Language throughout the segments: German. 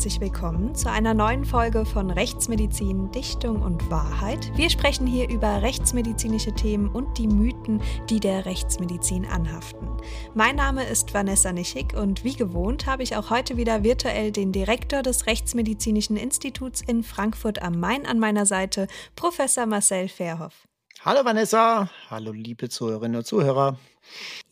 Herzlich willkommen zu einer neuen Folge von Rechtsmedizin, Dichtung und Wahrheit. Wir sprechen hier über rechtsmedizinische Themen und die Mythen, die der Rechtsmedizin anhaften. Mein Name ist Vanessa Nischig und wie gewohnt habe ich auch heute wieder virtuell den Direktor des Rechtsmedizinischen Instituts in Frankfurt am Main an meiner Seite, Professor Marcel Verhoff. Hallo Vanessa, hallo liebe Zuhörerinnen und Zuhörer.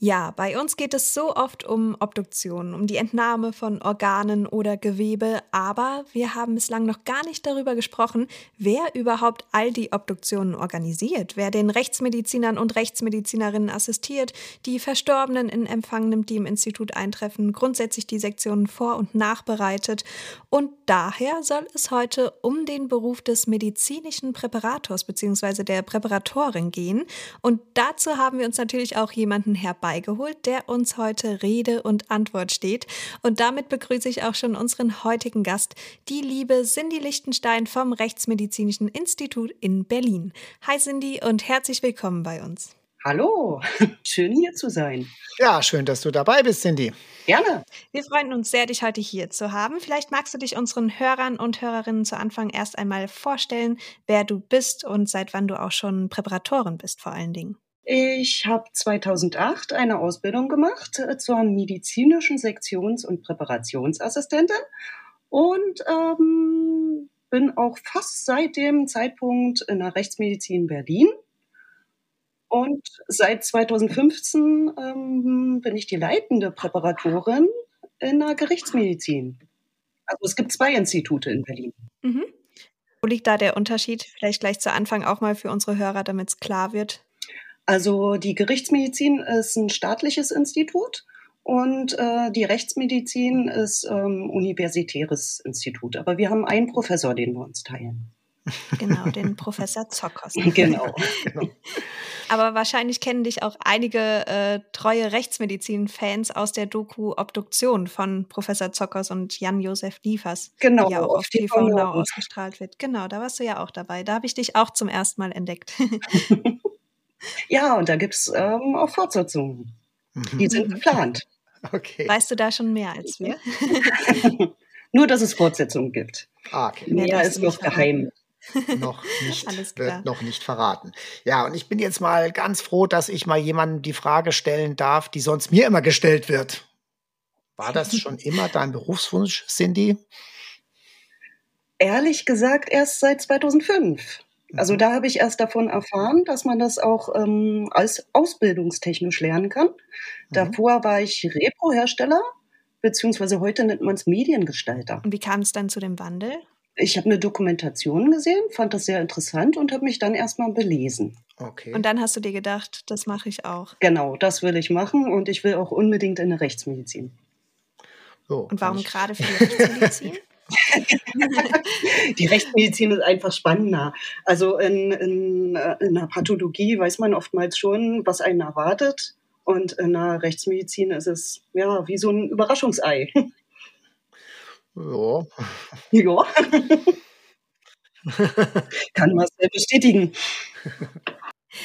Ja, bei uns geht es so oft um Obduktionen, um die Entnahme von Organen oder Gewebe, aber wir haben bislang noch gar nicht darüber gesprochen, wer überhaupt all die Obduktionen organisiert, wer den Rechtsmedizinern und Rechtsmedizinerinnen assistiert, die Verstorbenen in Empfang nimmt, die im Institut eintreffen, grundsätzlich die Sektionen vor- und nachbereitet. Und daher soll es heute um den Beruf des medizinischen Präparators bzw. der Präparatorin gehen. Und dazu haben wir uns natürlich auch jemanden herbei herbeigeholt, der uns heute Rede und Antwort steht. Und damit begrüße ich auch schon unseren heutigen Gast, die liebe Cindy Lichtenstein vom Rechtsmedizinischen Institut in Berlin. Hi Cindy und herzlich willkommen bei uns. Hallo, schön hier zu sein. Ja, schön, dass du dabei bist, Cindy. Gerne. Wir freuen uns sehr, dich heute hier zu haben. Vielleicht magst du dich unseren Hörern und Hörerinnen zu Anfang erst einmal vorstellen, wer du bist und seit wann du auch schon Präparatorin bist vor allen Dingen. Ich habe 2008 eine Ausbildung gemacht äh, zur medizinischen Sektions- und Präparationsassistentin und ähm, bin auch fast seit dem Zeitpunkt in der Rechtsmedizin Berlin. Und seit 2015 ähm, bin ich die leitende Präparatorin in der Gerichtsmedizin. Also es gibt zwei Institute in Berlin. Mhm. Wo liegt da der Unterschied? Vielleicht gleich zu Anfang auch mal für unsere Hörer, damit es klar wird. Also die Gerichtsmedizin ist ein staatliches Institut und äh, die Rechtsmedizin ist ähm, universitäres Institut. Aber wir haben einen Professor, den wir uns teilen. Genau, den Professor Zockers. genau. genau. Aber wahrscheinlich kennen dich auch einige äh, treue Rechtsmedizin-Fans aus der Doku Obduktion von Professor Zockers und Jan-Josef Liefers, genau, die ja auch auf TV Now ausgestrahlt wird. Genau, da warst du ja auch dabei. Da habe ich dich auch zum ersten Mal entdeckt. Ja, und da gibt es ähm, auch Fortsetzungen. Die sind mhm. geplant. Okay. Weißt du da schon mehr als wir? Nur, dass es Fortsetzungen gibt. Ah, okay. Mehr ist noch geheim. noch nicht, wird noch nicht verraten. Ja, und ich bin jetzt mal ganz froh, dass ich mal jemandem die Frage stellen darf, die sonst mir immer gestellt wird. War das schon immer dein Berufswunsch, Cindy? Ehrlich gesagt, erst seit 2005. Also mhm. da habe ich erst davon erfahren, dass man das auch ähm, als ausbildungstechnisch lernen kann. Mhm. Davor war ich Repro-Hersteller, beziehungsweise heute nennt man es Mediengestalter. Und wie kam es dann zu dem Wandel? Ich habe eine Dokumentation gesehen, fand das sehr interessant und habe mich dann erstmal belesen. Okay. Und dann hast du dir gedacht, das mache ich auch. Genau, das will ich machen und ich will auch unbedingt in der Rechtsmedizin. So, und warum gerade für die Rechtsmedizin? die Rechtsmedizin ist einfach spannender. Also in, in, in der Pathologie weiß man oftmals schon, was einen erwartet. Und in der Rechtsmedizin ist es ja wie so ein Überraschungsei. Ja. Ja. Kann man es bestätigen.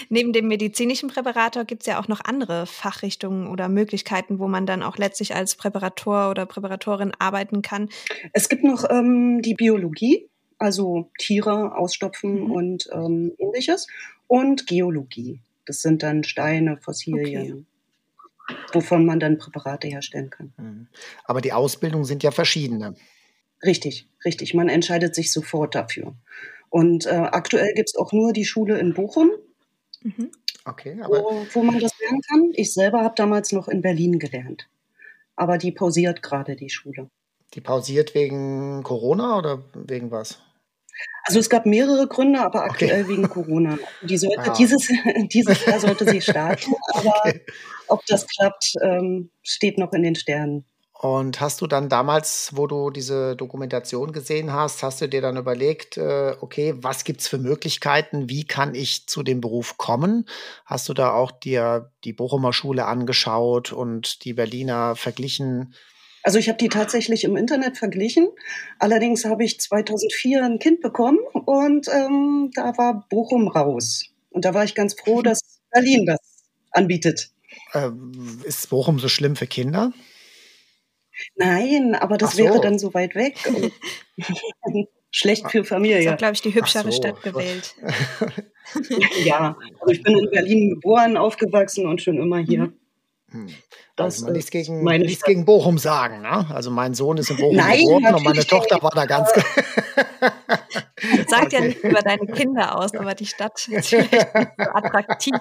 Neben dem medizinischen Präparator gibt es ja auch noch andere Fachrichtungen oder Möglichkeiten, wo man dann auch letztlich als Präparator oder Präparatorin arbeiten kann. Es gibt noch ähm, die Biologie, also Tiere ausstopfen mhm. und ähm, ähnliches, und Geologie. Das sind dann Steine, Fossilien. Okay wovon man dann Präparate herstellen kann. Mhm. Aber die Ausbildungen sind ja verschiedene. Richtig, richtig. Man entscheidet sich sofort dafür. Und äh, aktuell gibt es auch nur die Schule in Bochum. Mhm. Okay, aber wo, wo man das lernen kann. Ich selber habe damals noch in Berlin gelernt. Aber die pausiert gerade, die Schule. Die pausiert wegen Corona oder wegen was? Also es gab mehrere Gründe, aber aktuell okay. wegen Corona. Die sollte, ah. dieses, dieses Jahr sollte sie starten, aber okay. ob das klappt, ähm, steht noch in den Sternen. Und hast du dann damals, wo du diese Dokumentation gesehen hast, hast du dir dann überlegt, äh, okay, was gibt es für Möglichkeiten? Wie kann ich zu dem Beruf kommen? Hast du da auch dir die Bochumer Schule angeschaut und die Berliner verglichen? Also ich habe die tatsächlich im Internet verglichen. Allerdings habe ich 2004 ein Kind bekommen und ähm, da war Bochum raus. Und da war ich ganz froh, dass Berlin das anbietet. Ähm, ist Bochum so schlimm für Kinder? Nein, aber das so. wäre dann so weit weg. Schlecht für Familie. Ich habe, glaube ich, die hübschere so. Stadt gewählt. ja, also ich bin in Berlin geboren, aufgewachsen und schon immer hier. Mhm. Hm. Das also nichts gegen, nichts gegen Bochum sagen. Ne? Also mein Sohn ist in Bochum Nein, geboren und meine Tochter war da ganz. Sagt okay. ja nicht über deine Kinder aus, aber die Stadt ist so attraktiv.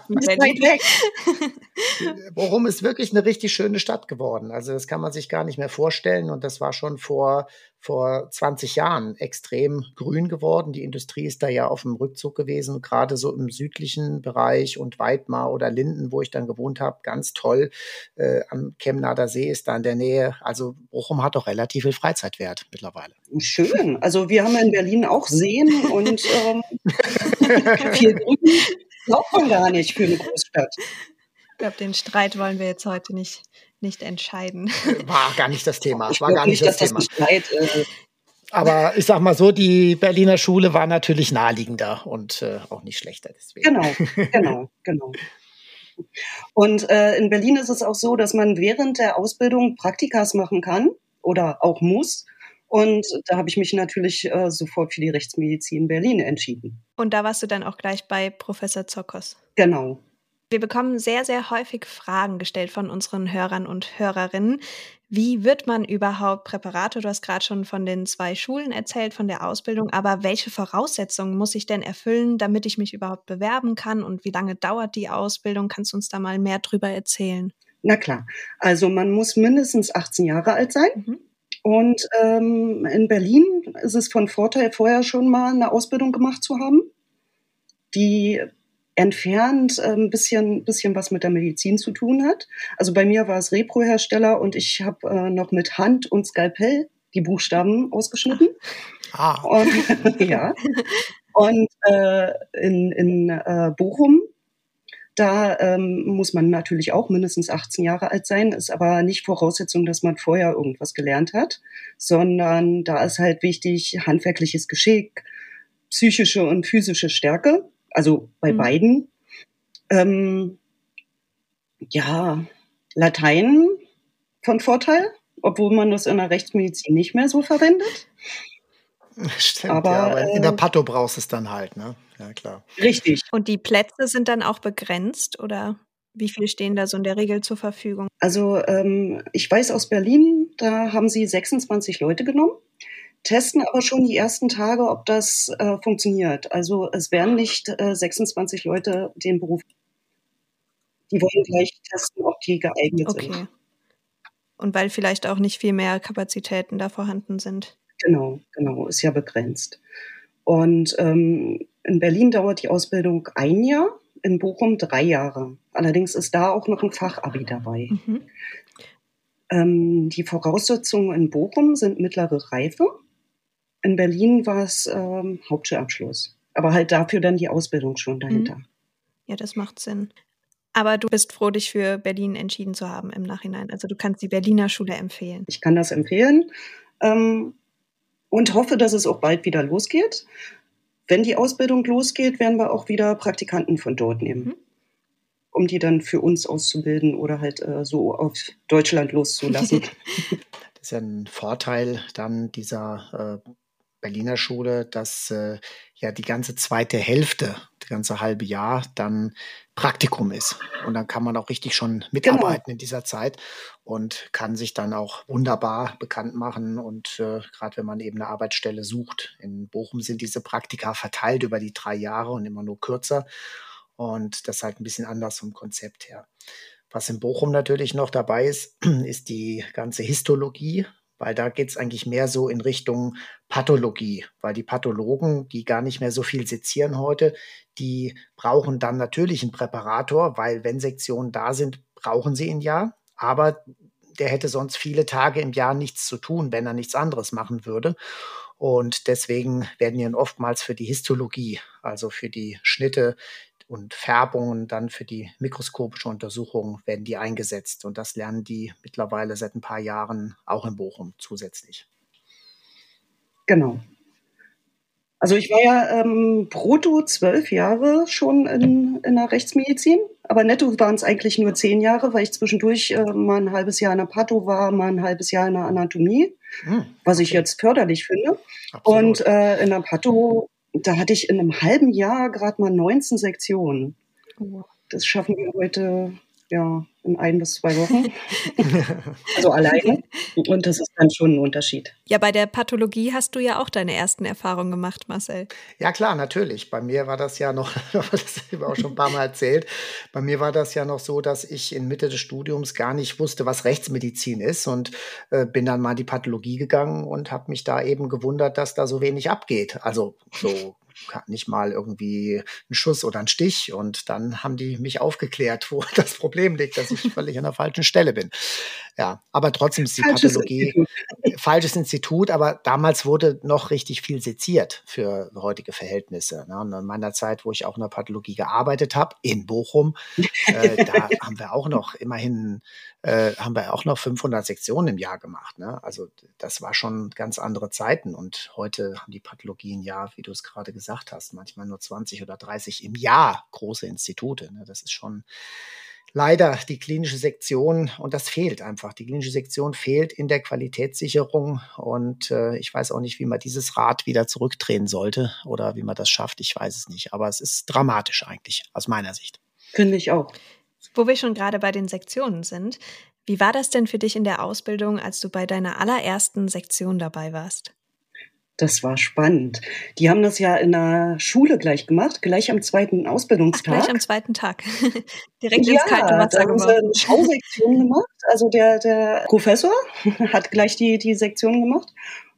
Bochum ist wirklich eine richtig schöne Stadt geworden. Also das kann man sich gar nicht mehr vorstellen und das war schon vor vor 20 Jahren extrem grün geworden. Die Industrie ist da ja auf dem Rückzug gewesen, gerade so im südlichen Bereich und Weidmar oder Linden, wo ich dann gewohnt habe, ganz toll. Äh, am Chemnader See ist da in der Nähe. Also Bochum hat doch relativ viel Freizeitwert mittlerweile. Schön. Also wir haben in Berlin auch Seen und ähm, viel Grün. Glaubt man gar nicht für eine Großstadt. Ich glaube, den Streit wollen wir jetzt heute nicht nicht entscheiden. War gar nicht das Thema. Es war gar nicht, das Thema. Das äh, aber ich sag mal so, die Berliner Schule war natürlich naheliegender und äh, auch nicht schlechter deswegen. Genau, genau, genau. Und äh, in Berlin ist es auch so, dass man während der Ausbildung Praktikas machen kann oder auch muss. Und da habe ich mich natürlich äh, sofort für die Rechtsmedizin Berlin entschieden. Und da warst du dann auch gleich bei Professor Zokos. Genau, wir bekommen sehr, sehr häufig Fragen gestellt von unseren Hörern und Hörerinnen. Wie wird man überhaupt Präparator? Du hast gerade schon von den zwei Schulen erzählt, von der Ausbildung, aber welche Voraussetzungen muss ich denn erfüllen, damit ich mich überhaupt bewerben kann und wie lange dauert die Ausbildung? Kannst du uns da mal mehr drüber erzählen? Na klar, also man muss mindestens 18 Jahre alt sein. Mhm. Und ähm, in Berlin ist es von Vorteil, vorher schon mal eine Ausbildung gemacht zu haben. Die entfernt ein bisschen, bisschen was mit der Medizin zu tun hat. Also bei mir war es Repro-Hersteller und ich habe äh, noch mit Hand und Skalpell die Buchstaben ausgeschnitten. Ah. Und, ja. Und äh, in, in äh, Bochum, da ähm, muss man natürlich auch mindestens 18 Jahre alt sein, ist aber nicht Voraussetzung, dass man vorher irgendwas gelernt hat, sondern da ist halt wichtig handwerkliches Geschick, psychische und physische Stärke also bei mhm. beiden. Ähm, ja, Latein von Vorteil, obwohl man das in der Rechtsmedizin nicht mehr so verwendet. Stimmt, aber, ja, aber in der äh, Patho brauchst du es dann halt, ne? Ja, klar. Richtig. Und die Plätze sind dann auch begrenzt oder wie viele stehen da so in der Regel zur Verfügung? Also ähm, ich weiß aus Berlin, da haben sie 26 Leute genommen testen aber schon die ersten Tage, ob das äh, funktioniert. Also es werden nicht äh, 26 Leute den Beruf. Die wollen gleich testen, ob die geeignet okay. sind. Und weil vielleicht auch nicht viel mehr Kapazitäten da vorhanden sind. Genau, genau, ist ja begrenzt. Und ähm, in Berlin dauert die Ausbildung ein Jahr, in Bochum drei Jahre. Allerdings ist da auch noch ein Fachabi dabei. Mhm. Ähm, die Voraussetzungen in Bochum sind mittlere Reife in Berlin war es ähm, Hauptschulabschluss. Aber halt dafür dann die Ausbildung schon dahinter. Mhm. Ja, das macht Sinn. Aber du bist froh, dich für Berlin entschieden zu haben im Nachhinein. Also du kannst die Berliner Schule empfehlen. Ich kann das empfehlen ähm, und hoffe, dass es auch bald wieder losgeht. Wenn die Ausbildung losgeht, werden wir auch wieder Praktikanten von dort nehmen, mhm. um die dann für uns auszubilden oder halt äh, so auf Deutschland loszulassen. das ist ja ein Vorteil dann dieser äh, Berliner Schule, dass äh, ja die ganze zweite Hälfte, das ganze halbe Jahr dann Praktikum ist. Und dann kann man auch richtig schon mitarbeiten genau. in dieser Zeit und kann sich dann auch wunderbar bekannt machen. Und äh, gerade wenn man eben eine Arbeitsstelle sucht, in Bochum sind diese Praktika verteilt über die drei Jahre und immer nur kürzer. Und das ist halt ein bisschen anders vom Konzept her. Was in Bochum natürlich noch dabei ist, ist die ganze Histologie weil da geht es eigentlich mehr so in Richtung Pathologie, weil die Pathologen, die gar nicht mehr so viel sezieren heute, die brauchen dann natürlich einen Präparator, weil wenn Sektionen da sind, brauchen sie ihn ja, aber der hätte sonst viele Tage im Jahr nichts zu tun, wenn er nichts anderes machen würde. Und deswegen werden ihn oftmals für die Histologie, also für die Schnitte, und Färbungen dann für die mikroskopische Untersuchung werden die eingesetzt. Und das lernen die mittlerweile seit ein paar Jahren auch in Bochum zusätzlich. Genau. Also ich war ja ähm, brutto zwölf Jahre schon in, in der Rechtsmedizin, aber netto waren es eigentlich nur zehn Jahre, weil ich zwischendurch äh, mal ein halbes Jahr in der Patho war, mal ein halbes Jahr in der Anatomie, hm, was ich jetzt förderlich finde. Absolut. Und äh, in der Patho, da hatte ich in einem halben Jahr gerade mal 19 Sektionen. Oh. Das schaffen wir heute ja, in ein bis zwei Wochen. also alleine. Und das ist dann schon ein Unterschied. Ja, bei der Pathologie hast du ja auch deine ersten Erfahrungen gemacht, Marcel. Ja, klar, natürlich. Bei mir war das ja noch, das habe ich auch schon ein paar Mal erzählt, bei mir war das ja noch so, dass ich in Mitte des Studiums gar nicht wusste, was Rechtsmedizin ist und äh, bin dann mal in die Pathologie gegangen und habe mich da eben gewundert, dass da so wenig abgeht. Also so nicht mal irgendwie ein Schuss oder ein Stich. Und dann haben die mich aufgeklärt, wo das Problem liegt, dass ich völlig an der falschen Stelle bin. Ja, aber trotzdem ist die falsches Pathologie Institut. falsches Institut, aber damals wurde noch richtig viel seziert für heutige Verhältnisse. Ne? Und in meiner Zeit, wo ich auch in der Pathologie gearbeitet habe, in Bochum, äh, da haben wir auch noch immerhin äh, haben wir auch noch 500 Sektionen im Jahr gemacht. Ne? Also das war schon ganz andere Zeiten und heute haben die Pathologien ja, wie du es gerade gesagt hast, manchmal nur 20 oder 30 im Jahr große Institute. Ne? Das ist schon leider die klinische Sektion und das fehlt einfach. Die klinische Sektion fehlt in der Qualitätssicherung und äh, ich weiß auch nicht, wie man dieses Rad wieder zurückdrehen sollte oder wie man das schafft. Ich weiß es nicht, aber es ist dramatisch eigentlich aus meiner Sicht. Finde ich auch. Wo wir schon gerade bei den Sektionen sind, wie war das denn für dich in der Ausbildung, als du bei deiner allerersten Sektion dabei warst? Das war spannend. Die haben das ja in der Schule gleich gemacht, gleich am zweiten Ausbildungstag. Ach, gleich am zweiten Tag. Direkt ja, ins kalte Wasser da haben sie eine Schausektion gemacht. Also der, der Professor hat gleich die, die Sektion gemacht.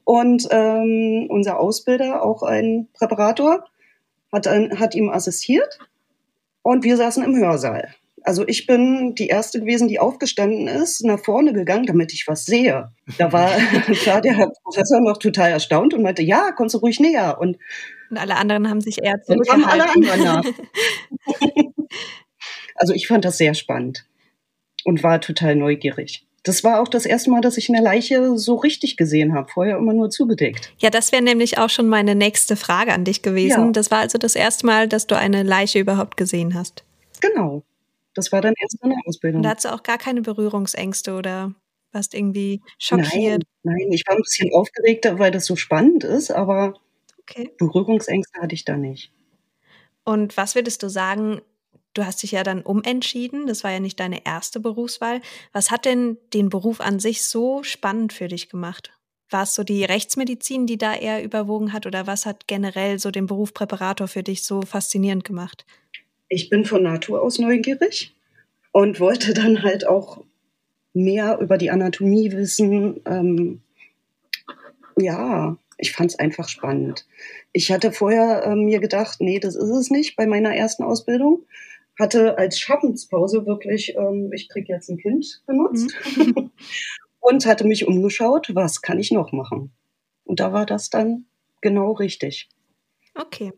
Und ähm, unser Ausbilder, auch ein Präparator, hat, hat ihm assistiert. Und wir saßen im Hörsaal. Also ich bin die erste gewesen, die aufgestanden ist, nach vorne gegangen, damit ich was sehe. Da war klar der Herr Professor noch total erstaunt und meinte, ja, kommst du ruhig näher. Und, und alle anderen haben sich eher. Und alle anderen nach. also ich fand das sehr spannend und war total neugierig. Das war auch das erste Mal, dass ich eine Leiche so richtig gesehen habe. Vorher immer nur zugedeckt. Ja, das wäre nämlich auch schon meine nächste Frage an dich gewesen. Ja. Das war also das erste Mal, dass du eine Leiche überhaupt gesehen hast. Genau. Das war dann erst eine Ausbildung. Und da hattest du auch gar keine Berührungsängste oder warst irgendwie schockiert? Nein, nein, ich war ein bisschen aufgeregter, weil das so spannend ist, aber okay. Berührungsängste hatte ich da nicht. Und was würdest du sagen, du hast dich ja dann umentschieden, das war ja nicht deine erste Berufswahl. Was hat denn den Beruf an sich so spannend für dich gemacht? War es so die Rechtsmedizin, die da eher überwogen hat oder was hat generell so den Beruf Präparator für dich so faszinierend gemacht? Ich bin von Natur aus neugierig und wollte dann halt auch mehr über die Anatomie wissen. Ähm, ja, ich fand es einfach spannend. Ich hatte vorher äh, mir gedacht, nee, das ist es nicht bei meiner ersten Ausbildung. Hatte als Schaffenspause wirklich, ähm, ich kriege jetzt ein Kind benutzt mhm. und hatte mich umgeschaut, was kann ich noch machen? Und da war das dann genau richtig. Okay.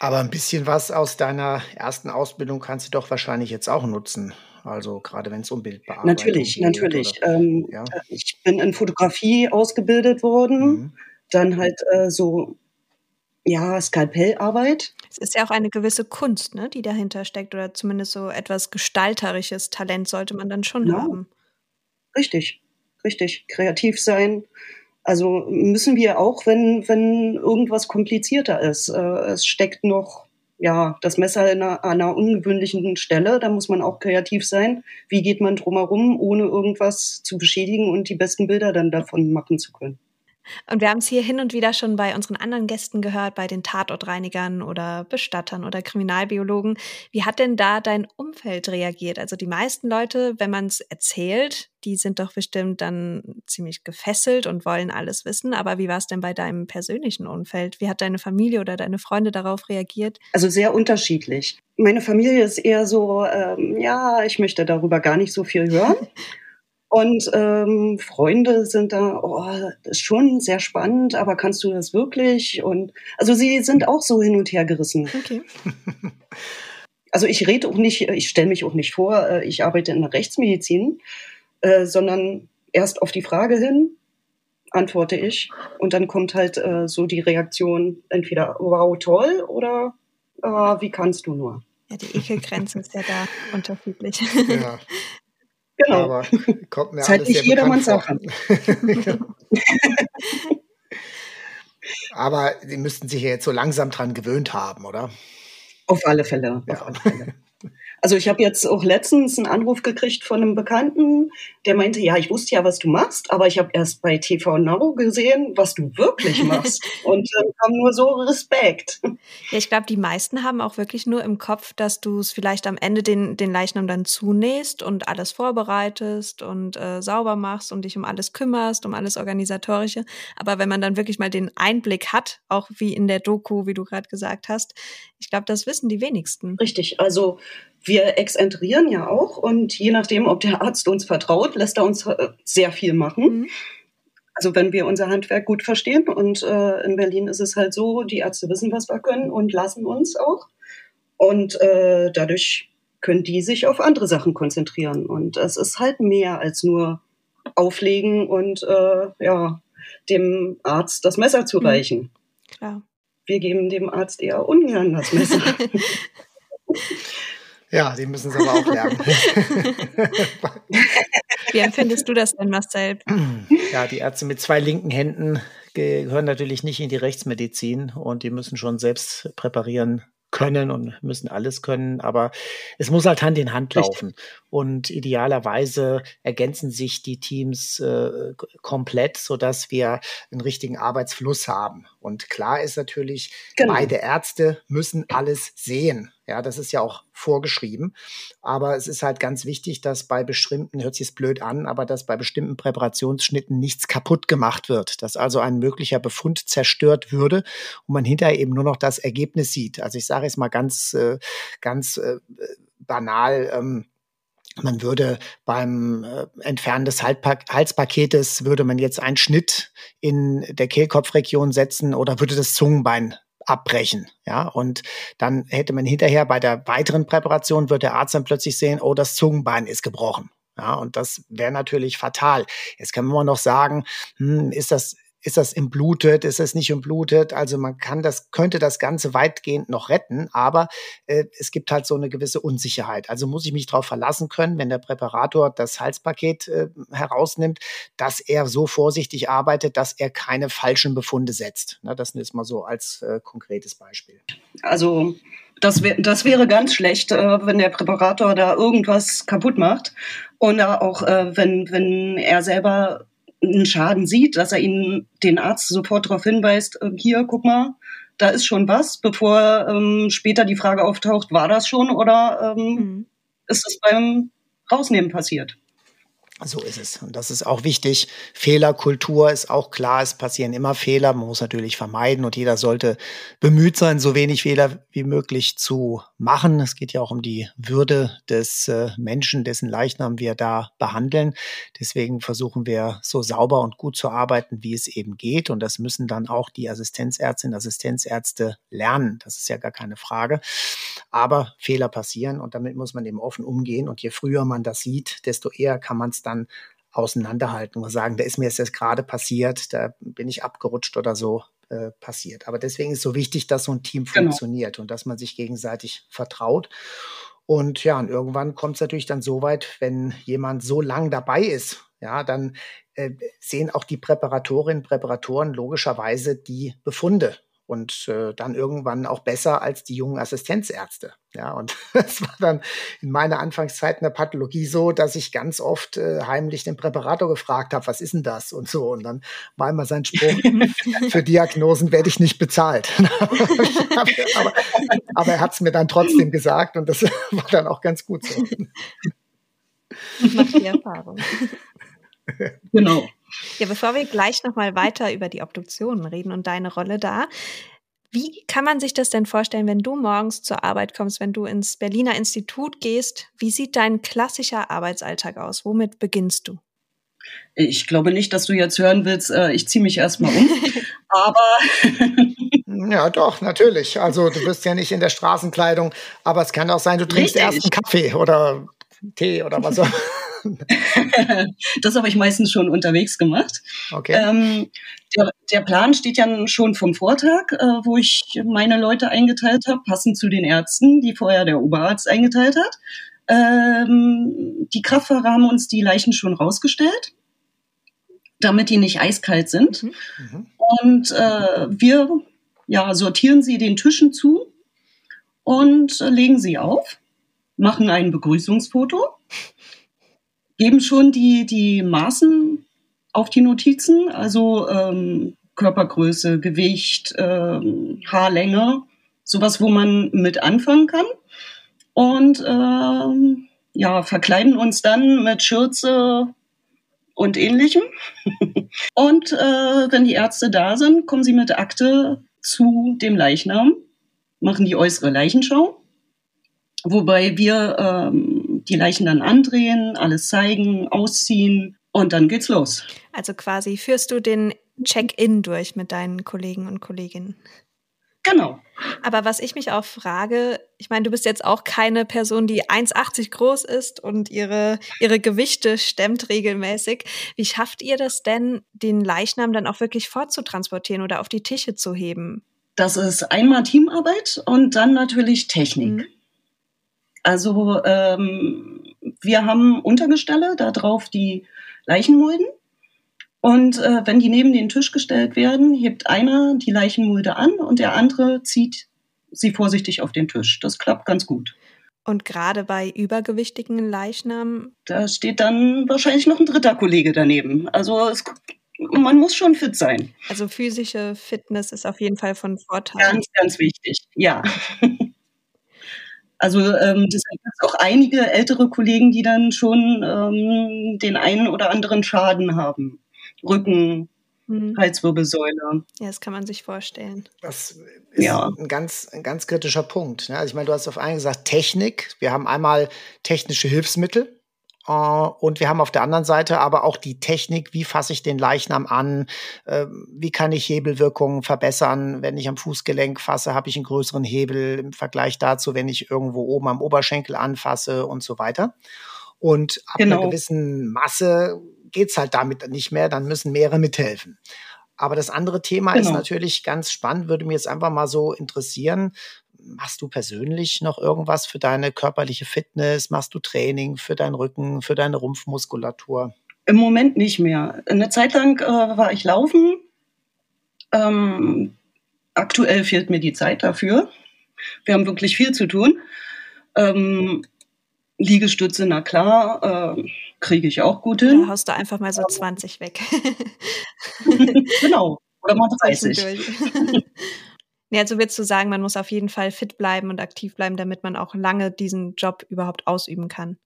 Aber ein bisschen was aus deiner ersten Ausbildung kannst du doch wahrscheinlich jetzt auch nutzen. Also gerade wenn es um Bildbearbeitung natürlich, geht. Natürlich, natürlich. Ähm, ja. Ich bin in Fotografie ausgebildet worden, mhm. dann halt äh, so ja, Skalpellarbeit. Es ist ja auch eine gewisse Kunst, ne, die dahinter steckt, oder zumindest so etwas gestalterisches Talent sollte man dann schon ja. haben. Richtig, richtig. Kreativ sein, also müssen wir auch, wenn, wenn irgendwas komplizierter ist. Äh, es steckt noch ja, das Messer in einer, einer ungewöhnlichen Stelle, da muss man auch kreativ sein. Wie geht man drumherum, ohne irgendwas zu beschädigen und die besten Bilder dann davon machen zu können? Und wir haben es hier hin und wieder schon bei unseren anderen Gästen gehört, bei den Tatortreinigern oder Bestattern oder Kriminalbiologen. Wie hat denn da dein Umfeld reagiert? Also die meisten Leute, wenn man es erzählt, die sind doch bestimmt dann ziemlich gefesselt und wollen alles wissen. Aber wie war es denn bei deinem persönlichen Umfeld? Wie hat deine Familie oder deine Freunde darauf reagiert? Also sehr unterschiedlich. Meine Familie ist eher so, ähm, ja, ich möchte darüber gar nicht so viel hören. Und ähm, Freunde sind da, oh, das ist schon sehr spannend, aber kannst du das wirklich? Und also sie sind auch so hin und her gerissen. Okay. Also ich rede auch nicht, ich stelle mich auch nicht vor, äh, ich arbeite in der Rechtsmedizin, äh, sondern erst auf die Frage hin, antworte ich. Und dann kommt halt äh, so die Reaktion entweder wow, toll oder äh, wie kannst du nur. Ja, die Ekelgrenze ist ja da unterschiedlich. Ja. Genau. Aber kommt mir ist halt nicht jedermanns Sache. Aber die müssten sich ja jetzt so langsam dran gewöhnt haben, oder? Auf alle Fälle. Ja. Auf alle Fälle. Also ich habe jetzt auch letztens einen Anruf gekriegt von einem Bekannten, der meinte, ja, ich wusste ja, was du machst, aber ich habe erst bei TV Now gesehen, was du wirklich machst. Und dann äh, kam nur so Respekt. Ja, ich glaube, die meisten haben auch wirklich nur im Kopf, dass du es vielleicht am Ende den, den Leichnam dann zunähst und alles vorbereitest und äh, sauber machst und dich um alles kümmerst, um alles Organisatorische. Aber wenn man dann wirklich mal den Einblick hat, auch wie in der Doku, wie du gerade gesagt hast, ich glaube, das wissen die wenigsten. Richtig, also wir exzentrieren ja auch und je nachdem, ob der Arzt uns vertraut, lässt er uns äh, sehr viel machen. Mhm. Also wenn wir unser Handwerk gut verstehen und äh, in Berlin ist es halt so, die Ärzte wissen, was wir können und lassen uns auch. Und äh, dadurch können die sich auf andere Sachen konzentrieren. Und es ist halt mehr als nur auflegen und äh, ja, dem Arzt das Messer zu mhm. reichen. Klar. Wir geben dem Arzt eher ungern das Messer. Ja, die müssen es aber auch lernen. Wie empfindest du das denn, Marcel? Ja, die Ärzte mit zwei linken Händen gehören natürlich nicht in die Rechtsmedizin und die müssen schon selbst präparieren können und müssen alles können, aber es muss halt Hand in Hand laufen. Richtig. Und idealerweise ergänzen sich die Teams äh, komplett, sodass wir einen richtigen Arbeitsfluss haben. Und klar ist natürlich, genau. beide Ärzte müssen alles sehen. Ja, das ist ja auch vorgeschrieben. Aber es ist halt ganz wichtig, dass bei bestimmten, hört sich jetzt blöd an, aber dass bei bestimmten Präparationsschnitten nichts kaputt gemacht wird. Dass also ein möglicher Befund zerstört würde und man hinterher eben nur noch das Ergebnis sieht. Also ich sage jetzt mal ganz, äh, ganz äh, banal, ähm, man würde beim äh, Entfernen des Halspaketes, würde man jetzt einen Schnitt in der Kehlkopfregion setzen oder würde das Zungenbein abbrechen. Ja, und dann hätte man hinterher bei der weiteren Präparation wird der Arzt dann plötzlich sehen, oh, das Zungenbein ist gebrochen. Ja, und das wäre natürlich fatal. Jetzt kann man noch sagen, hm, ist das ist das implutet, ist es nicht implutet? Also man kann das, könnte das Ganze weitgehend noch retten, aber äh, es gibt halt so eine gewisse Unsicherheit. Also muss ich mich darauf verlassen können, wenn der Präparator das Halspaket äh, herausnimmt, dass er so vorsichtig arbeitet, dass er keine falschen Befunde setzt. Na, das ist mal so als äh, konkretes Beispiel. Also das, wär, das wäre ganz schlecht, äh, wenn der Präparator da irgendwas kaputt macht. Und auch äh, wenn, wenn er selber einen Schaden sieht, dass er ihn den Arzt sofort darauf hinweist, äh, hier, guck mal, da ist schon was, bevor ähm, später die Frage auftaucht, war das schon oder ähm, mhm. ist es beim Rausnehmen passiert? So ist es. Und das ist auch wichtig. Fehlerkultur ist auch klar. Es passieren immer Fehler. Man muss natürlich vermeiden und jeder sollte bemüht sein, so wenig Fehler wie möglich zu machen. Es geht ja auch um die Würde des äh, Menschen, dessen Leichnam wir da behandeln. Deswegen versuchen wir so sauber und gut zu arbeiten, wie es eben geht. Und das müssen dann auch die Assistenzärztinnen, Assistenzärzte lernen. Das ist ja gar keine Frage. Aber Fehler passieren und damit muss man eben offen umgehen. Und je früher man das sieht, desto eher kann man es dann auseinanderhalten und sagen, da ist mir jetzt gerade passiert, da bin ich abgerutscht oder so äh, passiert. Aber deswegen ist so wichtig, dass so ein Team genau. funktioniert und dass man sich gegenseitig vertraut. Und ja, und irgendwann kommt es natürlich dann so weit, wenn jemand so lang dabei ist, ja, dann äh, sehen auch die Präparatorinnen, Präparatoren logischerweise die Befunde und äh, dann irgendwann auch besser als die jungen Assistenzärzte. Ja, und es war dann in meiner Anfangszeit in der Pathologie so, dass ich ganz oft äh, heimlich den Präparator gefragt habe, was ist denn das und so. Und dann war immer sein Spruch, für Diagnosen werde ich nicht bezahlt. aber, aber, er hat es mir dann trotzdem gesagt und das war dann auch ganz gut so. Macht die Erfahrung. Genau. Ja, bevor wir gleich nochmal weiter über die Obduktionen reden und deine Rolle da, wie kann man sich das denn vorstellen, wenn du morgens zur Arbeit kommst, wenn du ins Berliner Institut gehst? Wie sieht dein klassischer Arbeitsalltag aus? Womit beginnst du? Ich glaube nicht, dass du jetzt hören willst, äh, ich ziehe mich erstmal um. aber. ja, doch, natürlich. Also, du bist ja nicht in der Straßenkleidung, aber es kann auch sein, du trinkst Richtig. erst einen Kaffee oder Tee oder was auch das habe ich meistens schon unterwegs gemacht. Okay. Ähm, der, der, Plan steht ja schon vom Vortag, äh, wo ich meine Leute eingeteilt habe, passend zu den Ärzten, die vorher der Oberarzt eingeteilt hat. Ähm, die Kraftfahrer haben uns die Leichen schon rausgestellt, damit die nicht eiskalt sind. Mhm. mhm. Und äh, wir ja, sortieren sie den Tischen zu und legen sie auf, machen ein Begrüßungsfoto, geben schon die, die Maßen auf die Notizen, also ähm, Körpergröße, Gewicht, ähm, Haarlänge, sowas, wo man mit anfangen kann. Und ähm, ja, verkleiden uns dann mit Schürze und ähnlichem. und äh, wenn die Ärzte da sind, kommen sie mit Akte zu dem Leichnam, machen die äußere Leichenschau, wobei wir ähm, die Leichen dann andrehen, alles zeigen, ausziehen und dann geht's los. Also quasi führst du den Check-in durch mit deinen Kollegen und Kolleginnen. Genau. Aber was ich mich auch frage, ich meine, du bist jetzt auch keine Person, die 1,80 groß ist und ihre, ihre Gewichte stemmt regelmäßig. Wie schafft ihr das denn, den Leichnam dann auch wirklich fortzutransportieren oder auf die Tische zu heben? Das ist einmal Teamarbeit und dann natürlich Technik. Mhm. Also ähm, wir haben Untergestelle, da drauf die Leichenmulden. Und äh, wenn die neben den Tisch gestellt werden, hebt einer die Leichenmulde an und der andere zieht sie vorsichtig auf den Tisch. Das klappt ganz gut. Und gerade bei übergewichtigen Leichnamen? Da steht dann wahrscheinlich noch ein dritter Kollege daneben. Also es, man muss schon fit sein. Also physische Fitness ist auf jeden Fall von Vorteil. Ganz, ganz wichtig, ja. Also ähm, das sind auch einige ältere Kollegen, die dann schon ähm, den einen oder anderen Schaden haben. Rücken, mhm. Halswirbelsäule. Ja, das kann man sich vorstellen. Das ist ja. ein, ganz, ein ganz kritischer Punkt. Ne? Also ich meine, du hast auf einen gesagt, Technik. Wir haben einmal technische Hilfsmittel. Uh, und wir haben auf der anderen Seite aber auch die Technik, wie fasse ich den Leichnam an, uh, wie kann ich Hebelwirkungen verbessern. Wenn ich am Fußgelenk fasse, habe ich einen größeren Hebel im Vergleich dazu, wenn ich irgendwo oben am Oberschenkel anfasse und so weiter. Und ab genau. einer gewissen Masse geht's halt damit nicht mehr, dann müssen mehrere mithelfen. Aber das andere Thema genau. ist natürlich ganz spannend, würde mir jetzt einfach mal so interessieren. Machst du persönlich noch irgendwas für deine körperliche Fitness? Machst du Training für deinen Rücken, für deine Rumpfmuskulatur? Im Moment nicht mehr. Eine Zeit lang äh, war ich laufen. Ähm, aktuell fehlt mir die Zeit dafür. Wir haben wirklich viel zu tun. Ähm, Liegestütze, na klar, äh, kriege ich auch gut hin. Da haust du einfach mal so 20 weg. genau, oder mal 30. ja, also würdest du sagen, man muss auf jeden Fall fit bleiben und aktiv bleiben, damit man auch lange diesen Job überhaupt ausüben kann.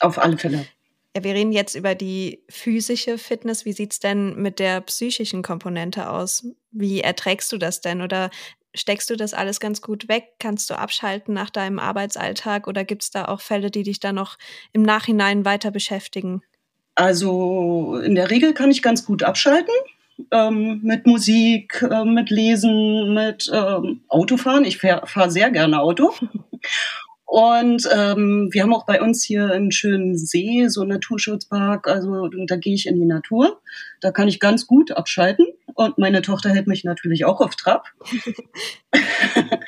Auf alle Fälle. Ja, wir reden jetzt über die physische Fitness. Wie sieht's denn mit der psychischen Komponente aus? Wie erträgst du das denn? Oder steckst du das alles ganz gut weg? Kannst du abschalten nach deinem Arbeitsalltag oder gibt es da auch Fälle, die dich dann noch im Nachhinein weiter beschäftigen? Also in der Regel kann ich ganz gut abschalten. Ähm, mit Musik, äh, mit Lesen, mit ähm, Autofahren. Ich fahre fahr sehr gerne Auto. Und ähm, wir haben auch bei uns hier einen schönen See, so einen Naturschutzpark. Also da gehe ich in die Natur. Da kann ich ganz gut abschalten. Und meine Tochter hält mich natürlich auch auf Trab.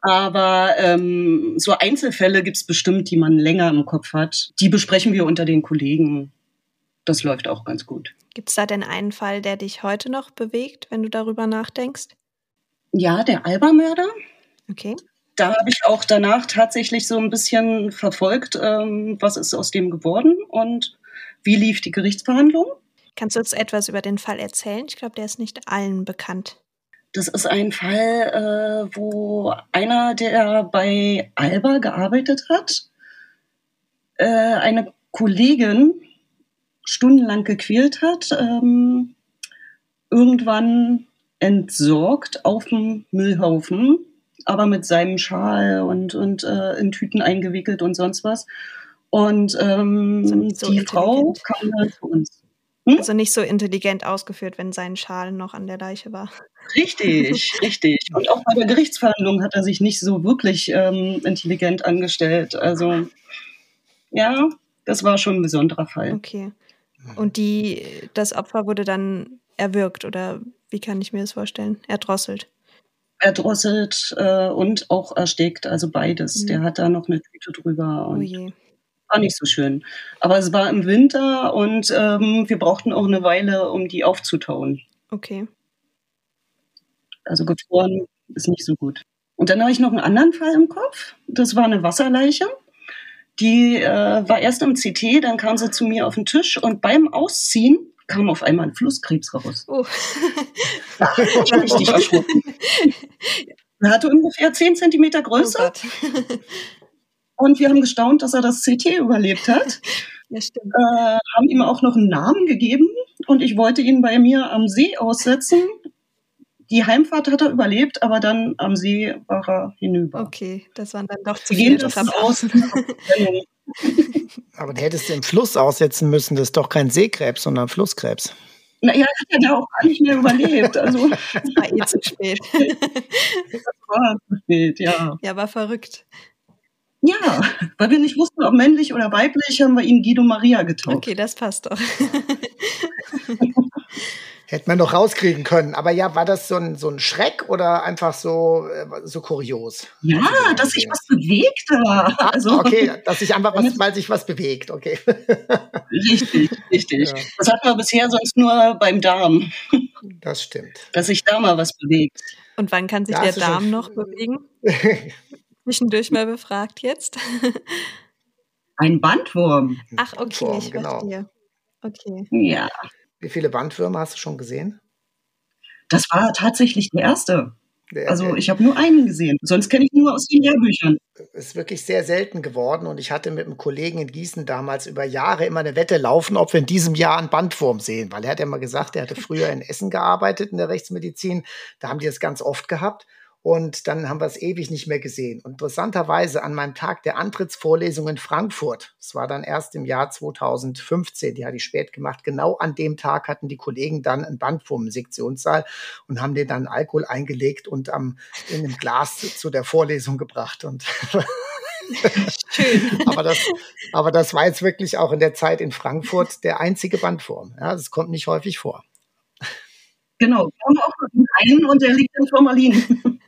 Aber ähm, so Einzelfälle gibt's bestimmt, die man länger im Kopf hat. Die besprechen wir unter den Kollegen. Das läuft auch ganz gut. Gibt's da denn einen Fall, der dich heute noch bewegt, wenn du darüber nachdenkst? Ja, der Albermörder. Okay da habe ich auch danach tatsächlich so ein bisschen verfolgt, ähm, was ist aus dem geworden und wie lief die Gerichtsverhandlung. Kannst du uns etwas über den Fall erzählen? Ich glaube, der ist nicht allen bekannt. Das ist ein Fall, äh, wo einer, der bei Alba gearbeitet hat, äh, eine Kollegin stundenlang gequält hat, ähm, irgendwann entsorgt auf dem Müllhaufen aber mit seinem Schal und, und äh, in Tüten eingewickelt und sonst was. Und ähm, so die Frau kam dann zu uns. Hm? Also nicht so intelligent ausgeführt, wenn sein Schal noch an der Leiche war. Richtig, richtig. Und auch bei der Gerichtsverhandlung hat er sich nicht so wirklich ähm, intelligent angestellt. Also ja, das war schon ein besonderer Fall. Okay. Und die, das Opfer wurde dann erwürgt oder wie kann ich mir das vorstellen? Erdrosselt. Erdrosselt äh, und auch erstickt, also beides. Mhm. Der hat da noch eine Tüte drüber und oh war nicht so schön. Aber es war im Winter und ähm, wir brauchten auch eine Weile, um die aufzutauen. Okay. Also gefroren ist nicht so gut. Und dann habe ich noch einen anderen Fall im Kopf. Das war eine Wasserleiche. Die äh, war erst im CT, dann kam sie zu mir auf den Tisch und beim Ausziehen kam auf einmal ein Flusskrebs raus. Oh. ich war richtig erschrocken. Er hatte ungefähr 10 Zentimeter Größe. Oh und wir haben gestaunt, dass er das CT überlebt hat. Ja, stimmt. Äh, haben ihm auch noch einen Namen gegeben und ich wollte ihn bei mir am See aussetzen die Heimfahrt hat er überlebt, aber dann am See war er hinüber. Okay, das waren dann doch zu viele davon aus. aber du hättest den Fluss aussetzen müssen. Das ist doch kein Seekrebs, sondern Flusskrebs. Naja, hat er da auch gar nicht mehr überlebt. Also, das war eh zu spät. das war zu spät, ja. Ja, war verrückt. Ja, weil wir nicht wussten, ob männlich oder weiblich, haben wir ihn Guido Maria getauft. Okay, das passt doch. Hätte man noch rauskriegen können. Aber ja, war das so ein, so ein Schreck oder einfach so, äh, so kurios? Ja, also, dass sich was bewegt. Ah, also, okay, dass sich einfach was, weil sich was bewegt, okay. Richtig, richtig. Ja. Das hatten wir bisher sonst nur beim Darm. Das stimmt. Dass sich da mal was bewegt. Und wann kann sich ja, der Darm noch bewegen? Zwischendurch mal befragt jetzt. Ein Bandwurm. Ach, okay, Bandwurm, ich genau. verstehe. Okay. Ja. Wie viele Bandwürmer hast du schon gesehen? Das war tatsächlich der erste. Also ich habe nur einen gesehen. Sonst kenne ich nur aus den Lehrbüchern. Es Ist wirklich sehr selten geworden und ich hatte mit einem Kollegen in Gießen damals über Jahre immer eine Wette laufen, ob wir in diesem Jahr einen Bandwurm sehen, weil er hat ja mal gesagt, er hatte früher in Essen gearbeitet in der Rechtsmedizin, da haben die das ganz oft gehabt und dann haben wir es ewig nicht mehr gesehen. Und interessanterweise an meinem Tag der Antrittsvorlesung in Frankfurt, das war dann erst im Jahr 2015, die hatte ich spät gemacht, genau an dem Tag hatten die Kollegen dann ein Bandwurm im Sektionssaal und haben den dann Alkohol eingelegt und am, in einem Glas zu, zu der Vorlesung gebracht. Und Schön. aber, das, aber das war jetzt wirklich auch in der Zeit in Frankfurt der einzige Bandwurm. Ja, das kommt nicht häufig vor. Genau, wir haben auch einen und der liegt in Formalin.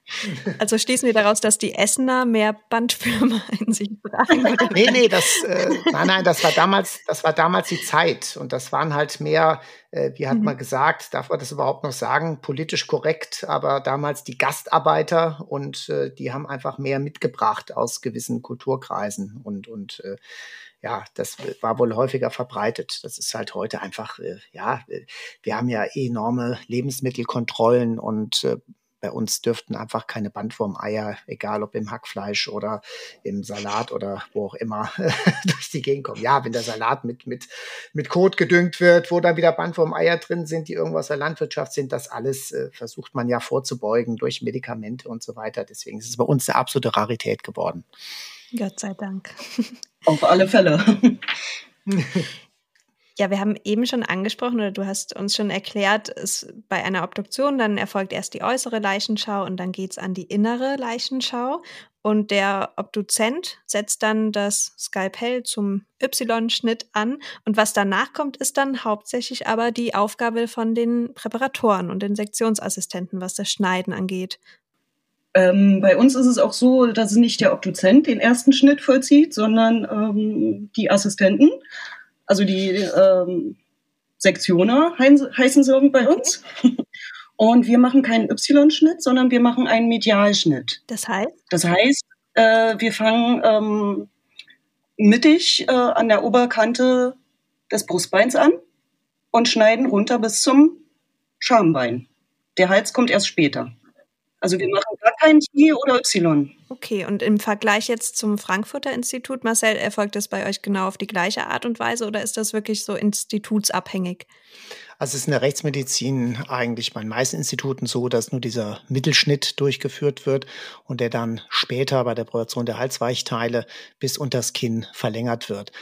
Also schließen wir daraus, dass die Essener mehr Bandwürmer in sich tragen? nee, nee, das, äh, nein, nein, das war damals, das war damals die Zeit und das waren halt mehr, äh, wie hat mhm. man gesagt, darf man das überhaupt noch sagen, politisch korrekt, aber damals die Gastarbeiter und äh, die haben einfach mehr mitgebracht aus gewissen Kulturkreisen und, und äh, ja, das war wohl häufiger verbreitet. Das ist halt heute einfach, äh, ja, äh, wir haben ja enorme Lebensmittelkontrollen und äh, bei uns dürften einfach keine Bandwurmeier, egal ob im Hackfleisch oder im Salat oder wo auch immer, durch die Gegend kommen. Ja, wenn der Salat mit, mit, mit Kot gedüngt wird, wo dann wieder Bandwurmeier drin sind, die irgendwo aus der Landwirtschaft sind, das alles äh, versucht man ja vorzubeugen durch Medikamente und so weiter. Deswegen ist es bei uns eine absolute Rarität geworden. Gott sei Dank. Auf alle Fälle. Ja, wir haben eben schon angesprochen oder du hast uns schon erklärt, es bei einer Obduktion dann erfolgt erst die äußere Leichenschau und dann geht es an die innere Leichenschau. Und der Obduzent setzt dann das Skalpell zum Y-Schnitt an. Und was danach kommt, ist dann hauptsächlich aber die Aufgabe von den Präparatoren und den Sektionsassistenten, was das Schneiden angeht. Ähm, bei uns ist es auch so, dass nicht der Obduzent den ersten Schnitt vollzieht, sondern ähm, die Assistenten. Also die ähm, Sektioner heißen sie bei uns. Und wir machen keinen Y-Schnitt, sondern wir machen einen Medialschnitt. Das heißt? Das heißt, äh, wir fangen ähm, mittig äh, an der Oberkante des Brustbeins an und schneiden runter bis zum Schambein. Der Hals kommt erst später. Also wir machen gar kein T oder Y. Okay, und im Vergleich jetzt zum Frankfurter Institut, Marcel, erfolgt das bei euch genau auf die gleiche Art und Weise oder ist das wirklich so institutsabhängig? Also es ist in der Rechtsmedizin eigentlich bei den meisten Instituten so, dass nur dieser Mittelschnitt durchgeführt wird und der dann später bei der Projektion der Halsweichteile bis unters Kinn verlängert wird.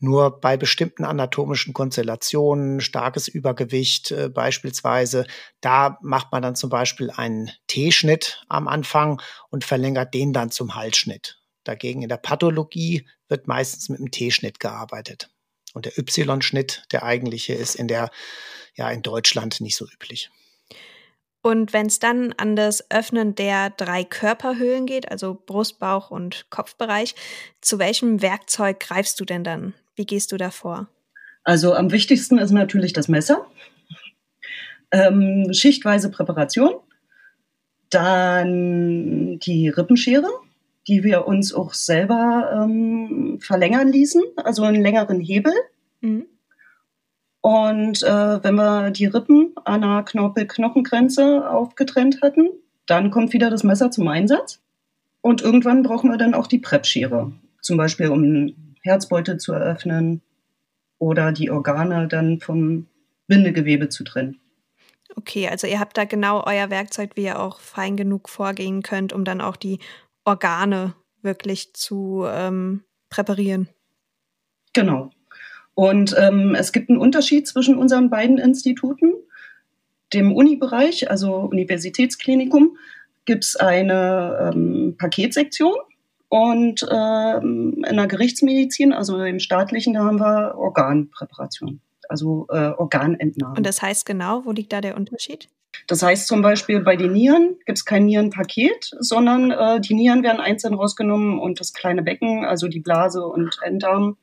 Nur bei bestimmten anatomischen Konstellationen, starkes Übergewicht äh, beispielsweise, da macht man dann zum Beispiel einen T-Schnitt am Anfang und verlängert den dann zum Halsschnitt. Dagegen in der Pathologie wird meistens mit einem T-Schnitt gearbeitet. Und der Y-Schnitt, der eigentliche, ist in der, ja, in Deutschland nicht so üblich. Und wenn es dann an das Öffnen der drei Körperhöhlen geht, also Brust, Bauch und Kopfbereich, zu welchem Werkzeug greifst du denn dann? Wie gehst du da vor? Also am wichtigsten ist natürlich das Messer. Ähm, schichtweise Präparation. Dann die Rippenschere, die wir uns auch selber ähm, verlängern ließen, also einen längeren Hebel. Mhm. Und äh, wenn wir die Rippen an der Knorpel-Knochengrenze aufgetrennt hatten, dann kommt wieder das Messer zum Einsatz. Und irgendwann brauchen wir dann auch die Prep-Schere, zum Beispiel um einen Herzbeutel zu eröffnen oder die Organe dann vom Bindegewebe zu trennen. Okay, also ihr habt da genau euer Werkzeug, wie ihr auch fein genug vorgehen könnt, um dann auch die Organe wirklich zu ähm, präparieren. Genau. Und ähm, es gibt einen Unterschied zwischen unseren beiden Instituten. Dem Uni-Bereich, also Universitätsklinikum, gibt es eine ähm, Paketsektion und ähm, in der Gerichtsmedizin, also im staatlichen, da haben wir Organpräparation, also äh, Organentnahme. Und das heißt genau, wo liegt da der Unterschied? Das heißt zum Beispiel bei den Nieren gibt es kein Nierenpaket, sondern äh, die Nieren werden einzeln rausgenommen und das kleine Becken, also die Blase und Enddarm,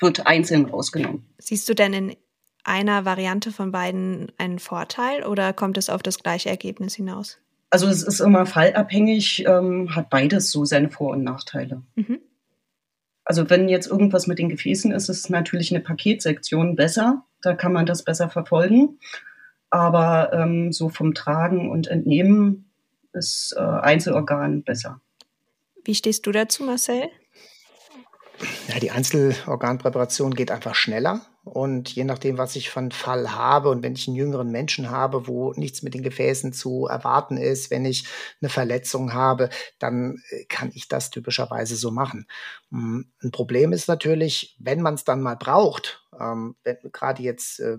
wird einzeln rausgenommen. Siehst du denn in einer Variante von beiden einen Vorteil oder kommt es auf das gleiche Ergebnis hinaus? Also es ist immer fallabhängig, ähm, hat beides so seine Vor- und Nachteile. Mhm. Also wenn jetzt irgendwas mit den Gefäßen ist, ist natürlich eine Paketsektion besser. Da kann man das besser verfolgen. Aber ähm, so vom Tragen und Entnehmen ist äh, Einzelorgan besser. Wie stehst du dazu, Marcel? Ja, die Einzelorganpräparation geht einfach schneller. Und je nachdem, was ich von Fall habe und wenn ich einen jüngeren Menschen habe, wo nichts mit den Gefäßen zu erwarten ist, wenn ich eine Verletzung habe, dann äh, kann ich das typischerweise so machen. Hm, ein Problem ist natürlich, wenn man es dann mal braucht, ähm, gerade jetzt äh,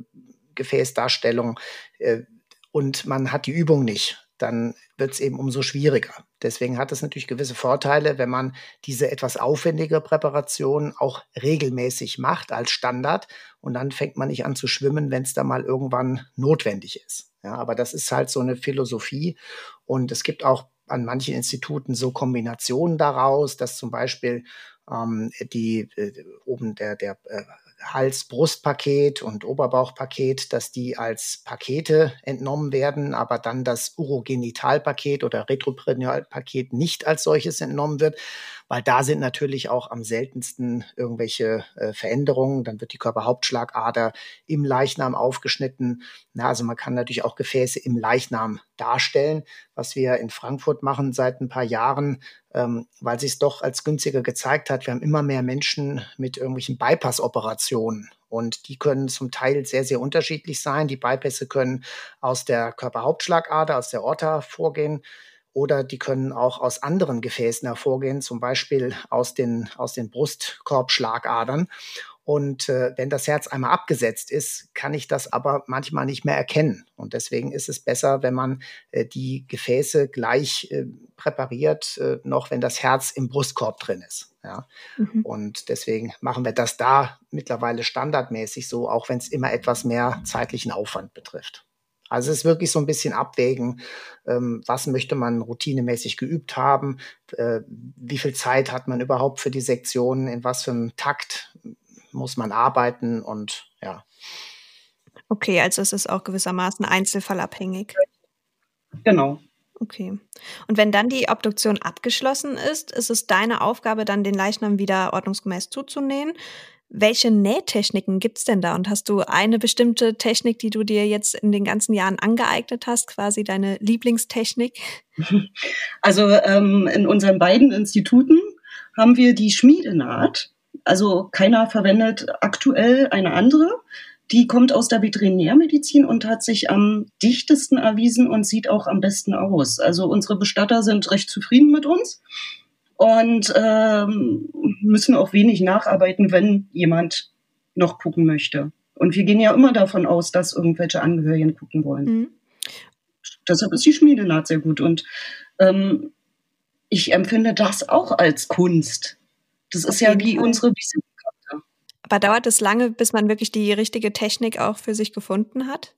Gefäßdarstellung äh, und man hat die Übung nicht, dann wird es eben umso schwieriger. Deswegen hat es natürlich gewisse Vorteile, wenn man diese etwas aufwendige Präparation auch regelmäßig macht als Standard und dann fängt man nicht an zu schwimmen, wenn es da mal irgendwann notwendig ist. Ja, aber das ist halt so eine Philosophie und es gibt auch an manchen Instituten so Kombinationen daraus, dass zum Beispiel ähm, die äh, oben der, der äh, Hals-Brust-Paket und Oberbauchpaket, dass die als Pakete entnommen werden, aber dann das Urogenitalpaket oder Retroperinealpaket nicht als solches entnommen wird weil da sind natürlich auch am seltensten irgendwelche äh, Veränderungen. Dann wird die Körperhauptschlagader im Leichnam aufgeschnitten. Na, also man kann natürlich auch Gefäße im Leichnam darstellen, was wir in Frankfurt machen seit ein paar Jahren, ähm, weil sich es doch als günstiger gezeigt hat. Wir haben immer mehr Menschen mit irgendwelchen Bypass-Operationen. Und die können zum Teil sehr, sehr unterschiedlich sein. Die Bypässe können aus der Körperhauptschlagader, aus der Orta vorgehen oder die können auch aus anderen Gefäßen hervorgehen, zum Beispiel aus den, aus den Brustkorbschlagadern. Und äh, wenn das Herz einmal abgesetzt ist, kann ich das aber manchmal nicht mehr erkennen. Und deswegen ist es besser, wenn man äh, die Gefäße gleich äh, präpariert, äh, noch wenn das Herz im Brustkorb drin ist. Ja? Mhm. Und deswegen machen wir das da mittlerweile standardmäßig so, auch wenn es immer etwas mehr zeitlichen Aufwand betrifft. Also es ist wirklich so ein bisschen abwägen, ähm, was möchte man routinemäßig geübt haben, äh, wie viel Zeit hat man überhaupt für die Sektionen, in was für einem Takt muss man arbeiten und ja. Okay, also es ist auch gewissermaßen einzelfallabhängig. Genau. Okay. Und wenn dann die Obduktion abgeschlossen ist, ist es deine Aufgabe, dann den Leichnam wieder ordnungsgemäß zuzunähen. Welche Nähtechniken gibt's denn da? Und hast du eine bestimmte Technik, die du dir jetzt in den ganzen Jahren angeeignet hast, quasi deine Lieblingstechnik? Also ähm, in unseren beiden Instituten haben wir die Schmiedenaht. Also keiner verwendet aktuell eine andere. Die kommt aus der Veterinärmedizin und hat sich am dichtesten erwiesen und sieht auch am besten aus. Also unsere Bestatter sind recht zufrieden mit uns und ähm, müssen auch wenig nacharbeiten, wenn jemand noch gucken möchte. Und wir gehen ja immer davon aus, dass irgendwelche Angehörigen gucken wollen. Mhm. Deshalb ist die Schmiedenaht sehr gut. Und ähm, ich empfinde das auch als Kunst. Das ist ja wie Fall. unsere Visitenkarte. Aber dauert es lange, bis man wirklich die richtige Technik auch für sich gefunden hat?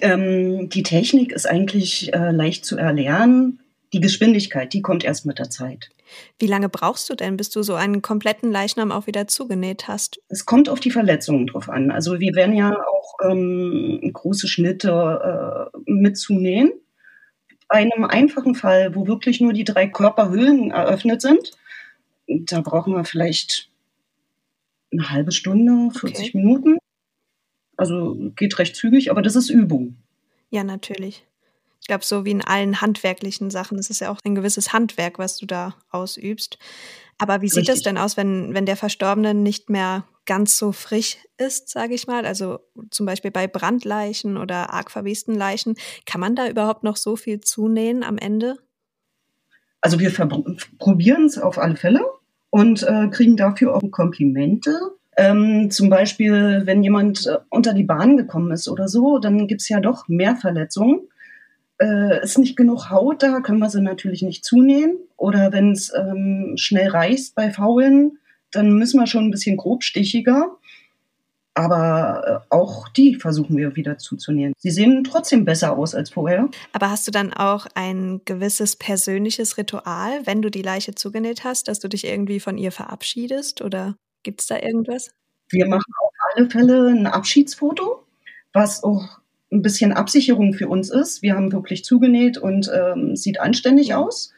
Ähm, die Technik ist eigentlich äh, leicht zu erlernen. Die Geschwindigkeit, die kommt erst mit der Zeit. Wie lange brauchst du denn, bis du so einen kompletten Leichnam auch wieder zugenäht hast? Es kommt auf die Verletzungen drauf an. Also wir werden ja auch ähm, große Schnitte äh, mit zunähen. Bei einem einfachen Fall, wo wirklich nur die drei Körperhüllen eröffnet sind, da brauchen wir vielleicht eine halbe Stunde, 40 okay. Minuten. Also geht recht zügig, aber das ist Übung. Ja, natürlich. Ich glaube, so wie in allen handwerklichen Sachen, es ist ja auch ein gewisses Handwerk, was du da ausübst. Aber wie sieht Richtig. das denn aus, wenn, wenn der Verstorbene nicht mehr ganz so frisch ist, sage ich mal? Also zum Beispiel bei Brandleichen oder arg verwesten Leichen. Kann man da überhaupt noch so viel zunähen am Ende? Also wir probieren es auf alle Fälle und äh, kriegen dafür auch Komplimente. Ähm, zum Beispiel, wenn jemand äh, unter die Bahn gekommen ist oder so, dann gibt es ja doch mehr Verletzungen. Äh, ist nicht genug Haut da, können wir sie natürlich nicht zunähen. Oder wenn es ähm, schnell reißt bei Faulen, dann müssen wir schon ein bisschen grobstichiger. Aber äh, auch die versuchen wir wieder zuzunähen. Sie sehen trotzdem besser aus als vorher. Aber hast du dann auch ein gewisses persönliches Ritual, wenn du die Leiche zugenäht hast, dass du dich irgendwie von ihr verabschiedest? Oder gibt es da irgendwas? Wir machen auf alle Fälle ein Abschiedsfoto, was auch ein bisschen Absicherung für uns ist. Wir haben wirklich zugenäht und ähm, sieht anständig ja. aus.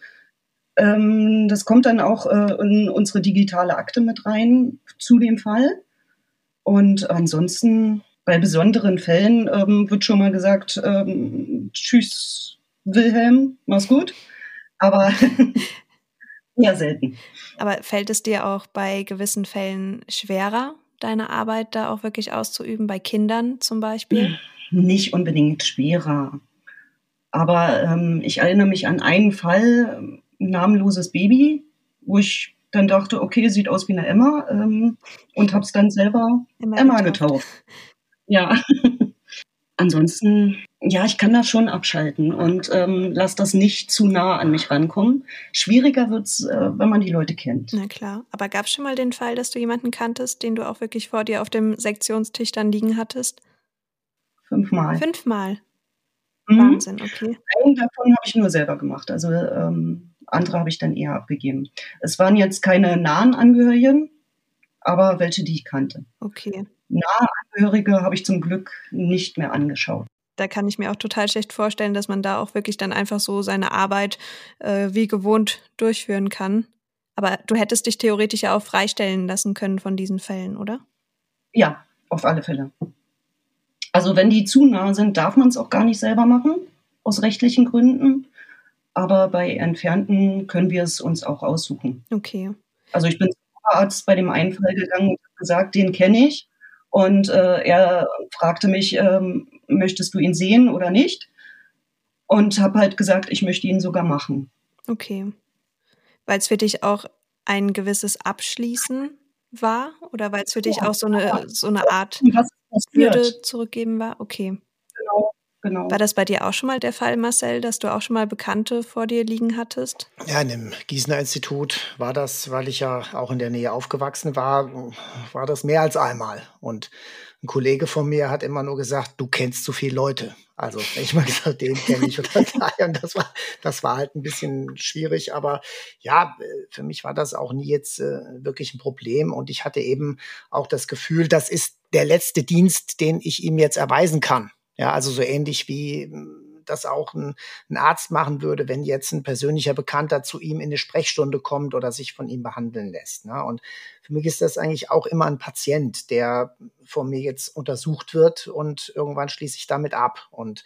Ähm, das kommt dann auch äh, in unsere digitale Akte mit rein zu dem Fall. Und ansonsten bei besonderen Fällen ähm, wird schon mal gesagt, ähm, tschüss Wilhelm, mach's gut. Aber eher selten. Aber fällt es dir auch bei gewissen Fällen schwerer, deine Arbeit da auch wirklich auszuüben, bei Kindern zum Beispiel? Nicht unbedingt schwerer. Aber ähm, ich erinnere mich an einen Fall, ein namenloses Baby, wo ich dann dachte, okay, sieht aus wie eine Emma ähm, und habe es dann selber Emma, Emma getauft. Ja. Ansonsten, ja, ich kann das schon abschalten und ähm, lass das nicht zu nah an mich rankommen. Schwieriger wird's, äh, wenn man die Leute kennt. Na klar. Aber gab es schon mal den Fall, dass du jemanden kanntest, den du auch wirklich vor dir auf dem Sektionstisch dann liegen hattest? Fünfmal. Fünfmal. Mhm. Wahnsinn, okay. Einen davon habe ich nur selber gemacht. Also ähm, andere habe ich dann eher abgegeben. Es waren jetzt keine nahen Angehörigen, aber welche, die ich kannte. Okay. Nahe Angehörige habe ich zum Glück nicht mehr angeschaut. Da kann ich mir auch total schlecht vorstellen, dass man da auch wirklich dann einfach so seine Arbeit äh, wie gewohnt durchführen kann. Aber du hättest dich theoretisch ja auch freistellen lassen können von diesen Fällen, oder? Ja, auf alle Fälle. Also wenn die zu nah sind, darf man es auch gar nicht selber machen, aus rechtlichen Gründen aber bei Entfernten können wir es uns auch aussuchen. Okay. Also ich bin zum Arzt bei dem einen Fall gegangen und habe gesagt, den kenne ich. Und äh, er fragte mich, ähm, möchtest du ihn sehen oder nicht? Und habe halt gesagt, ich möchte ihn sogar machen. Okay. Weil es für dich auch ein gewisses Abschließen war? Oder weil es für dich ja, auch so eine, so eine Art Würde zurückgeben war? Okay. Genau. Genau. War das bei dir auch schon mal der Fall, Marcel, dass du auch schon mal Bekannte vor dir liegen hattest? Ja, in dem Gießener Institut war das, weil ich ja auch in der Nähe aufgewachsen war, war das mehr als einmal. Und ein Kollege von mir hat immer nur gesagt, du kennst zu viele Leute. Also ich mal gesagt, den kenne ich oder. Und das war, das war halt ein bisschen schwierig. Aber ja, für mich war das auch nie jetzt äh, wirklich ein Problem. Und ich hatte eben auch das Gefühl, das ist der letzte Dienst, den ich ihm jetzt erweisen kann. Ja, also so ähnlich wie hm, das auch ein, ein, Arzt machen würde, wenn jetzt ein persönlicher Bekannter zu ihm in eine Sprechstunde kommt oder sich von ihm behandeln lässt. Ne? Und für mich ist das eigentlich auch immer ein Patient, der von mir jetzt untersucht wird und irgendwann schließe ich damit ab. Und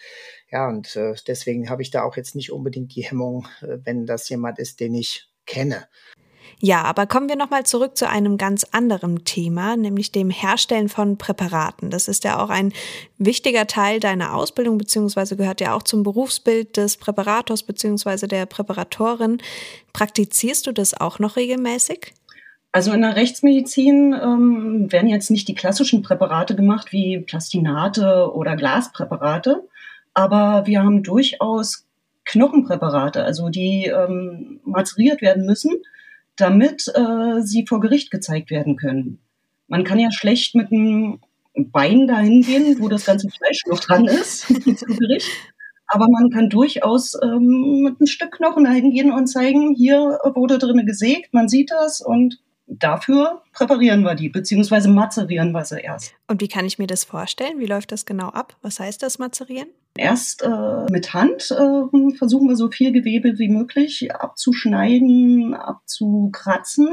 ja, und äh, deswegen habe ich da auch jetzt nicht unbedingt die Hemmung, äh, wenn das jemand ist, den ich kenne. Ja, aber kommen wir nochmal zurück zu einem ganz anderen Thema, nämlich dem Herstellen von Präparaten. Das ist ja auch ein wichtiger Teil deiner Ausbildung, beziehungsweise gehört ja auch zum Berufsbild des Präparators, beziehungsweise der Präparatorin. Praktizierst du das auch noch regelmäßig? Also in der Rechtsmedizin ähm, werden jetzt nicht die klassischen Präparate gemacht wie Plastinate oder Glaspräparate, aber wir haben durchaus Knochenpräparate, also die ähm, mazeriert werden müssen, damit äh, sie vor Gericht gezeigt werden können. Man kann ja schlecht mit einem Bein dahin gehen, wo das ganze Fleisch noch dran ist, zu Gericht. Aber man kann durchaus ähm, mit einem Stück Knochen dahin gehen und zeigen, hier wurde drin gesägt, man sieht das und dafür präparieren wir die, beziehungsweise mazerieren wir sie erst. Und wie kann ich mir das vorstellen? Wie läuft das genau ab? Was heißt das mazerieren? Erst äh, mit Hand äh, versuchen wir so viel Gewebe wie möglich abzuschneiden, abzukratzen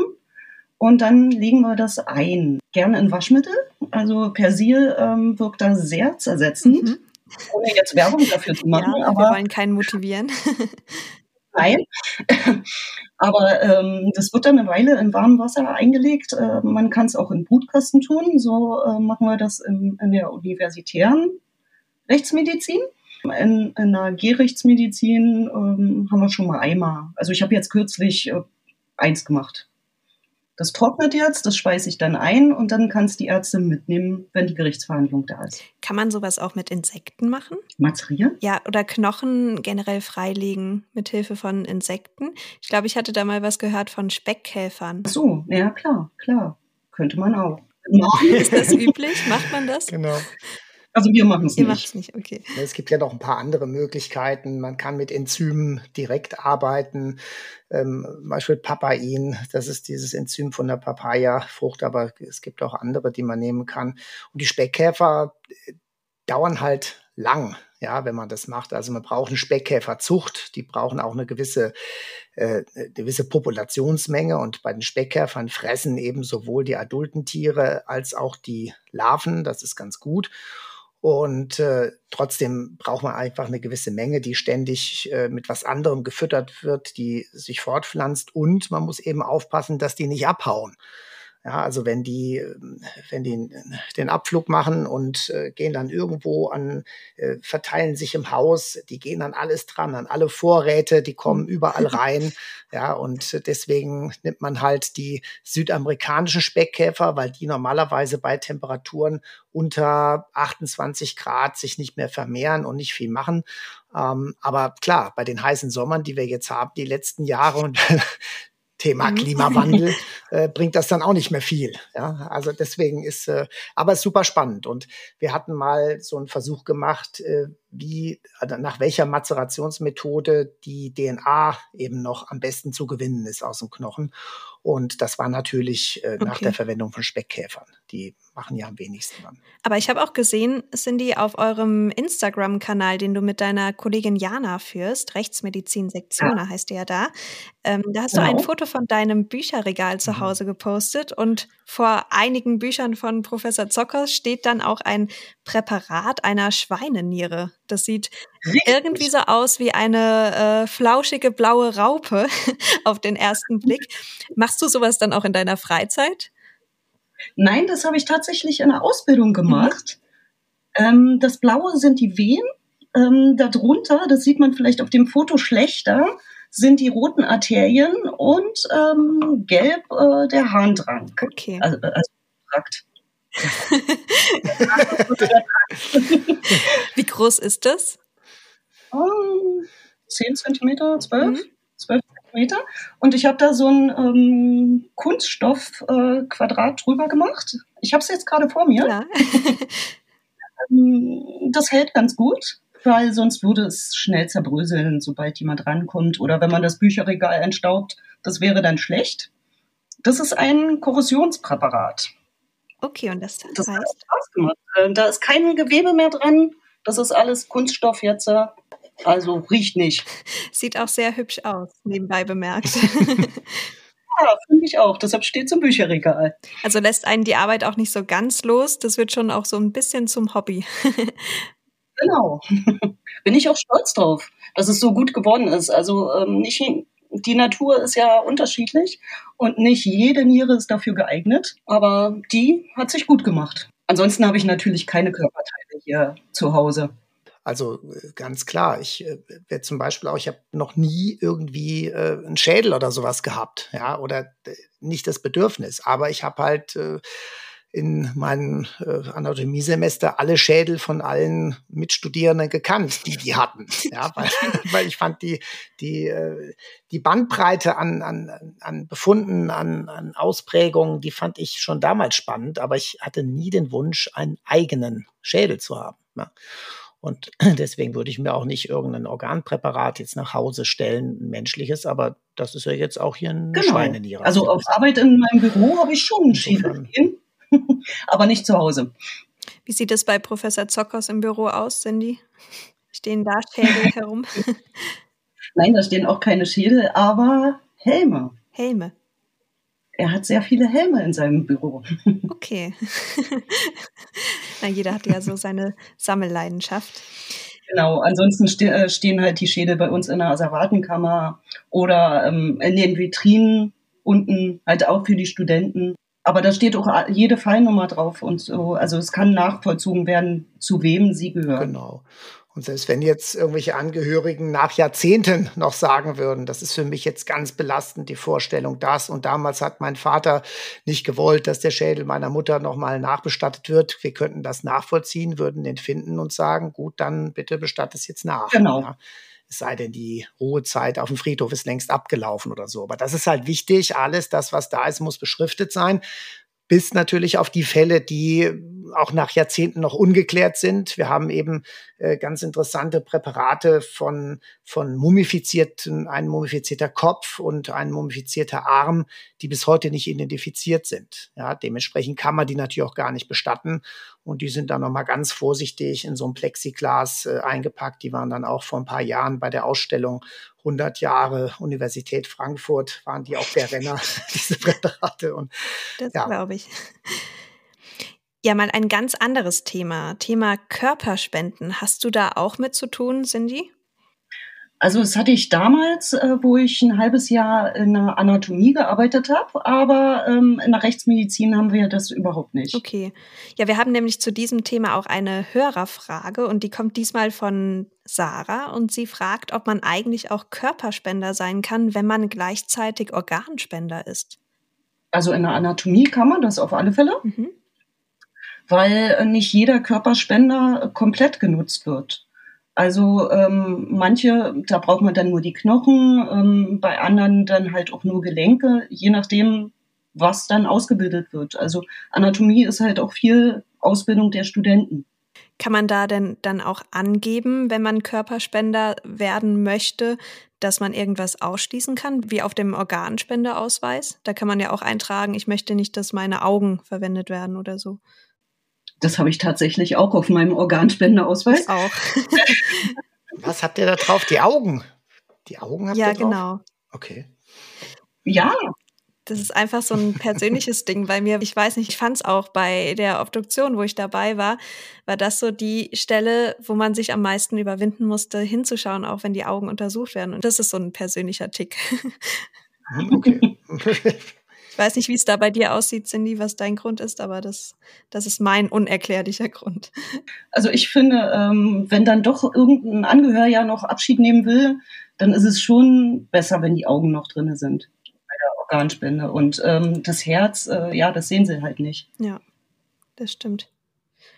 und dann legen wir das ein. Gerne in Waschmittel. Also Persil ähm, wirkt da sehr zersetzend. Mhm. Ohne jetzt Werbung dafür zu machen. Ja, aber wir wollen keinen motivieren. Nein. Aber ähm, das wird dann eine Weile in warmem Wasser eingelegt. Äh, man kann es auch in Brutkasten tun. So äh, machen wir das in, in der universitären Rechtsmedizin. In, in der Gehrechtsmedizin ähm, haben wir schon mal Eimer. Also ich habe jetzt kürzlich äh, eins gemacht. Das trocknet jetzt, das speise ich dann ein und dann kann es die Ärzte mitnehmen, wenn die Gerichtsverhandlung da ist. Kann man sowas auch mit Insekten machen? Mazerieren? Ja, oder Knochen generell freilegen mit Hilfe von Insekten. Ich glaube, ich hatte da mal was gehört von Speckkäfern. Ach so, ja klar, klar. Könnte man auch. Ist das üblich? Macht man das? Genau. Also wir machen es nicht. Ihr macht es nicht, okay. Es gibt ja noch ein paar andere Möglichkeiten. Man kann mit Enzymen direkt arbeiten. Ähm, zum Beispiel Papain, das ist dieses Enzym von der Papaya-Frucht, aber es gibt auch andere, die man nehmen kann. Und die Speckkäfer äh, dauern halt lang, ja, wenn man das macht. Also man braucht eine Speckkäferzucht, die brauchen auch eine gewisse, äh, eine gewisse Populationsmenge und bei den Speckkäfern fressen eben sowohl die adulten Tiere als auch die Larven, das ist ganz gut. Und äh, trotzdem braucht man einfach eine gewisse Menge, die ständig äh, mit was anderem gefüttert wird, die sich fortpflanzt. Und man muss eben aufpassen, dass die nicht abhauen. Ja, also wenn die, wenn die den Abflug machen und äh, gehen dann irgendwo an, äh, verteilen sich im Haus, die gehen dann alles dran, an alle Vorräte, die kommen überall rein. Ja, und deswegen nimmt man halt die südamerikanischen Speckkäfer, weil die normalerweise bei Temperaturen unter 28 Grad sich nicht mehr vermehren und nicht viel machen. Ähm, aber klar, bei den heißen Sommern, die wir jetzt haben, die letzten Jahre und Thema mhm. Klimawandel äh, bringt das dann auch nicht mehr viel. Ja? Also deswegen ist, äh, aber super spannend. Und wir hatten mal so einen Versuch gemacht, äh, wie, also nach welcher Mazerationsmethode die DNA eben noch am besten zu gewinnen ist aus dem Knochen. Und das war natürlich äh, nach der Verwendung von Speckkäfern. Die machen ja am wenigsten dann. Aber ich habe auch gesehen, Cindy, auf eurem Instagram-Kanal, den du mit deiner Kollegin Jana führst, Rechtsmedizin Sektioner ja. heißt der ja da, ähm, da hast genau. du ein genau. Foto von deinem Bücherregal zu mhm. Hause gepostet und vor einigen Büchern von Professor Zockers steht dann auch ein Präparat einer Schweineniere. Das sieht Richtig. irgendwie so aus wie eine äh, flauschige blaue Raupe auf den ersten Blick. Machst du sowas dann auch in deiner Freizeit? Nein, das habe ich tatsächlich in der Ausbildung gemacht. Mhm. Ähm, das Blaue sind die Wehen. Ähm, darunter, das sieht man vielleicht auf dem Foto schlechter, sind die roten Arterien und ähm, gelb äh, der Harndrang. Okay. Also, äh, also Trakt. Wie groß ist das? Um, 10 Zentimeter, 12, mhm. 12 Zentimeter. Und ich habe da so ein ähm, Kunststoffquadrat äh, drüber gemacht. Ich habe es jetzt gerade vor mir. Ja. Ähm, das hält ganz gut, weil sonst würde es schnell zerbröseln, sobald jemand rankommt. Oder wenn man das Bücherregal entstaubt, das wäre dann schlecht. Das ist ein Korrosionspräparat. Okay, und das, das heißt? Hat Spaß gemacht. Äh, da ist kein Gewebe mehr dran. Das ist alles Kunststoff jetzt. Also riecht nicht. Sieht auch sehr hübsch aus, nebenbei bemerkt. ja, finde ich auch. Deshalb steht es im Bücherregal. Also lässt einen die Arbeit auch nicht so ganz los. Das wird schon auch so ein bisschen zum Hobby. genau. Bin ich auch stolz drauf, dass es so gut geworden ist. Also ähm, nicht die Natur ist ja unterschiedlich und nicht jede Niere ist dafür geeignet, aber die hat sich gut gemacht. Ansonsten habe ich natürlich keine Körperteile hier zu Hause. Also äh, ganz klar, ich äh, werde zum Beispiel auch, ich habe noch nie irgendwie äh, einen Schädel oder sowas gehabt, ja, oder äh, nicht das Bedürfnis, aber ich habe halt äh, in meinem äh, Anatomiesemester alle Schädel von allen Mitstudierenden gekannt, die die hatten. Ja, weil, weil ich fand die, die, äh, die Bandbreite an, an, an Befunden, an, an Ausprägungen, die fand ich schon damals spannend, aber ich hatte nie den Wunsch, einen eigenen Schädel zu haben. Ja. Und deswegen würde ich mir auch nicht irgendein Organpräparat jetzt nach Hause stellen, ein menschliches, aber das ist ja jetzt auch hier ein genau. Schweineniere. Also auf Arbeit in meinem Büro habe ich schon einen Schädel aber nicht zu Hause. Wie sieht es bei Professor Zockers im Büro aus, Cindy? Stehen da Schädel herum? Nein, da stehen auch keine Schädel, aber Helme. Helme. Er hat sehr viele Helme in seinem Büro. Okay. Na, jeder hat ja so seine Sammelleidenschaft. Genau, ansonsten ste äh, stehen halt die Schädel bei uns in der Asservatenkammer oder ähm, in den Vitrinen unten, halt auch für die Studenten. Aber da steht auch jede Fallnummer drauf und so. Also es kann nachvollzogen werden, zu wem sie gehört. Genau. Und selbst wenn jetzt irgendwelche Angehörigen nach Jahrzehnten noch sagen würden, das ist für mich jetzt ganz belastend, die Vorstellung, das und damals hat mein Vater nicht gewollt, dass der Schädel meiner Mutter nochmal nachbestattet wird. Wir könnten das nachvollziehen, würden den finden und sagen, gut, dann bitte bestatt es jetzt nach. Genau. Ja. Es sei denn, die Ruhezeit auf dem Friedhof ist längst abgelaufen oder so. Aber das ist halt wichtig. Alles, das, was da ist, muss beschriftet sein bis natürlich auf die Fälle, die auch nach Jahrzehnten noch ungeklärt sind. Wir haben eben äh, ganz interessante Präparate von, von mumifizierten, ein mumifizierter Kopf und ein mumifizierter Arm, die bis heute nicht identifiziert sind. Ja, dementsprechend kann man die natürlich auch gar nicht bestatten. Und die sind dann nochmal ganz vorsichtig in so ein Plexiglas äh, eingepackt. Die waren dann auch vor ein paar Jahren bei der Ausstellung 100 Jahre Universität Frankfurt waren die auch der Renner, diese Präparate. Und, das ja. glaube ich. Ja, mal ein ganz anderes Thema. Thema Körperspenden. Hast du da auch mit zu tun, Cindy? Also das hatte ich damals, äh, wo ich ein halbes Jahr in der Anatomie gearbeitet habe, aber ähm, in der Rechtsmedizin haben wir das überhaupt nicht. Okay. Ja, wir haben nämlich zu diesem Thema auch eine Hörerfrage und die kommt diesmal von Sarah und sie fragt, ob man eigentlich auch Körperspender sein kann, wenn man gleichzeitig Organspender ist. Also in der Anatomie kann man das auf alle Fälle, mhm. Weil nicht jeder Körperspender komplett genutzt wird. Also ähm, manche, da braucht man dann nur die Knochen, ähm, bei anderen dann halt auch nur Gelenke, je nachdem, was dann ausgebildet wird. Also Anatomie ist halt auch viel Ausbildung der Studenten. Kann man da denn dann auch angeben, wenn man Körperspender werden möchte, dass man irgendwas ausschließen kann, wie auf dem Organspendeausweis? Da kann man ja auch eintragen, ich möchte nicht, dass meine Augen verwendet werden oder so. Das habe ich tatsächlich auch auf meinem Organspendeausweis. Auch. Was habt ihr da drauf? Die Augen? Die Augen habt ja, ihr drauf? Ja, genau. Okay. Ja. Das ist einfach so ein persönliches Ding bei mir. Ich weiß nicht, ich fand es auch bei der Obduktion, wo ich dabei war, war das so die Stelle, wo man sich am meisten überwinden musste, hinzuschauen, auch wenn die Augen untersucht werden. Und das ist so ein persönlicher Tick. Hm, okay. weiß nicht, wie es da bei dir aussieht, Cindy, was dein Grund ist, aber das, das ist mein unerklärlicher Grund. Also ich finde, ähm, wenn dann doch irgendein Angehöriger noch Abschied nehmen will, dann ist es schon besser, wenn die Augen noch drin sind bei der Organspende. Und ähm, das Herz, äh, ja, das sehen sie halt nicht. Ja, das stimmt.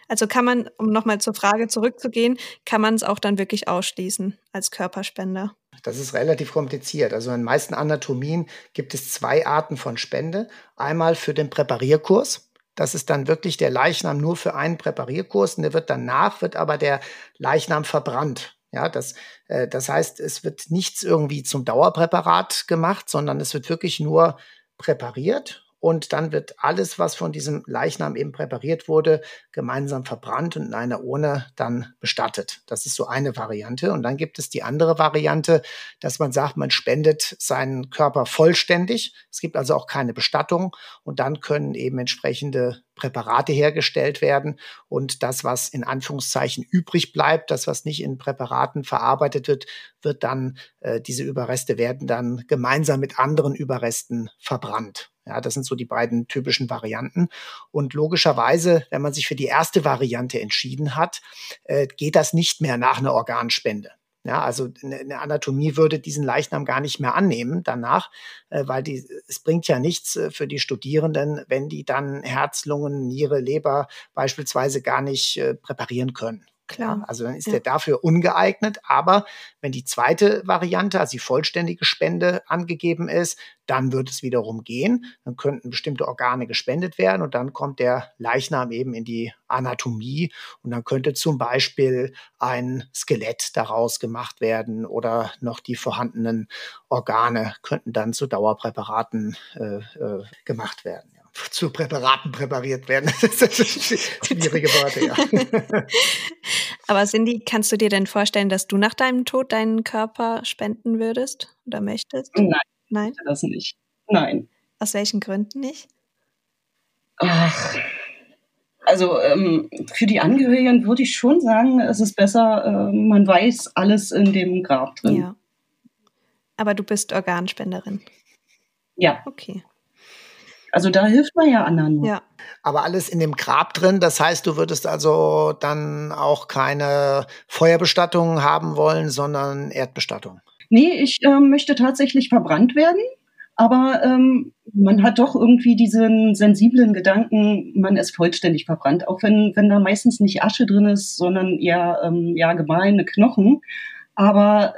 Also kann man, um nochmal zur Frage zurückzugehen, kann man es auch dann wirklich ausschließen als Körperspender? Das ist relativ kompliziert. Also in den meisten Anatomien gibt es zwei Arten von Spende. Einmal für den Präparierkurs. Das ist dann wirklich der Leichnam nur für einen Präparierkurs und der wird danach, wird aber der Leichnam verbrannt. Ja, das, äh, das heißt, es wird nichts irgendwie zum Dauerpräparat gemacht, sondern es wird wirklich nur präpariert und dann wird alles, was von diesem Leichnam eben präpariert wurde, gemeinsam verbrannt und in einer Urne dann bestattet. Das ist so eine Variante. Und dann gibt es die andere Variante, dass man sagt, man spendet seinen Körper vollständig. Es gibt also auch keine Bestattung und dann können eben entsprechende Präparate hergestellt werden und das, was in Anführungszeichen übrig bleibt, das, was nicht in Präparaten verarbeitet wird, wird dann, äh, diese Überreste werden dann gemeinsam mit anderen Überresten verbrannt. Ja, das sind so die beiden typischen Varianten. Und logischerweise, wenn man sich für die erste Variante entschieden hat, äh, geht das nicht mehr nach einer Organspende. Ja, also eine Anatomie würde diesen Leichnam gar nicht mehr annehmen danach, äh, weil die, es bringt ja nichts äh, für die Studierenden, wenn die dann Herz, Lungen, Niere, Leber beispielsweise gar nicht äh, präparieren können. Klar. Also dann ist ja. er dafür ungeeignet. Aber wenn die zweite Variante, also die vollständige Spende angegeben ist, dann wird es wiederum gehen. Dann könnten bestimmte Organe gespendet werden und dann kommt der Leichnam eben in die Anatomie und dann könnte zum Beispiel ein Skelett daraus gemacht werden oder noch die vorhandenen Organe könnten dann zu Dauerpräparaten äh, äh, gemacht werden zu Präparaten präpariert werden. Das sind schwierige Worte, ja. Aber Cindy, kannst du dir denn vorstellen, dass du nach deinem Tod deinen Körper spenden würdest oder möchtest? Nein. Nein? Das nicht. Nein. Aus welchen Gründen nicht? Ach, also ähm, für die Angehörigen würde ich schon sagen, es ist besser, äh, man weiß alles in dem Grab drin. Ja. Aber du bist Organspenderin. Ja. Okay. Also da hilft man ja anderen. Ja. Aber alles in dem Grab drin. Das heißt, du würdest also dann auch keine Feuerbestattung haben wollen, sondern Erdbestattung. Nee, ich äh, möchte tatsächlich verbrannt werden. Aber ähm, man hat doch irgendwie diesen sensiblen Gedanken, man ist vollständig verbrannt, auch wenn, wenn da meistens nicht Asche drin ist, sondern eher ähm, ja, gemahlene Knochen. Aber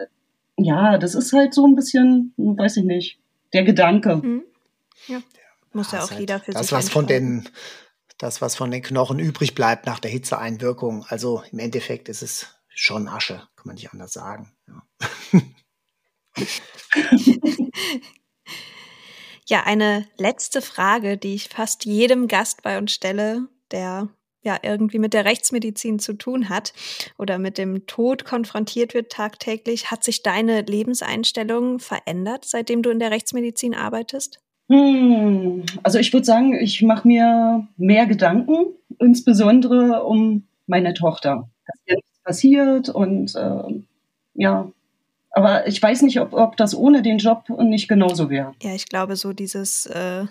ja, das ist halt so ein bisschen, weiß ich nicht, der Gedanke. Mhm. Ja. Muss ja, ja auch halt jeder für das, sich was von den Das, was von den Knochen übrig bleibt nach der Hitzeeinwirkung. Also im Endeffekt ist es schon Asche, kann man nicht anders sagen. Ja. ja, eine letzte Frage, die ich fast jedem Gast bei uns stelle, der ja irgendwie mit der Rechtsmedizin zu tun hat oder mit dem Tod konfrontiert wird tagtäglich. Hat sich deine Lebenseinstellung verändert, seitdem du in der Rechtsmedizin arbeitest? Hm, also ich würde sagen, ich mache mir mehr Gedanken, insbesondere um meine Tochter. Dass ihr nichts passiert und äh, ja, aber ich weiß nicht, ob, ob das ohne den Job nicht genauso wäre. Ja, ich glaube, so dieses, äh,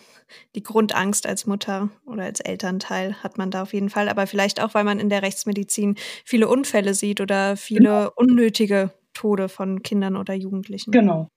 die Grundangst als Mutter oder als Elternteil hat man da auf jeden Fall. Aber vielleicht auch, weil man in der Rechtsmedizin viele Unfälle sieht oder viele genau. unnötige Tode von Kindern oder Jugendlichen. Genau.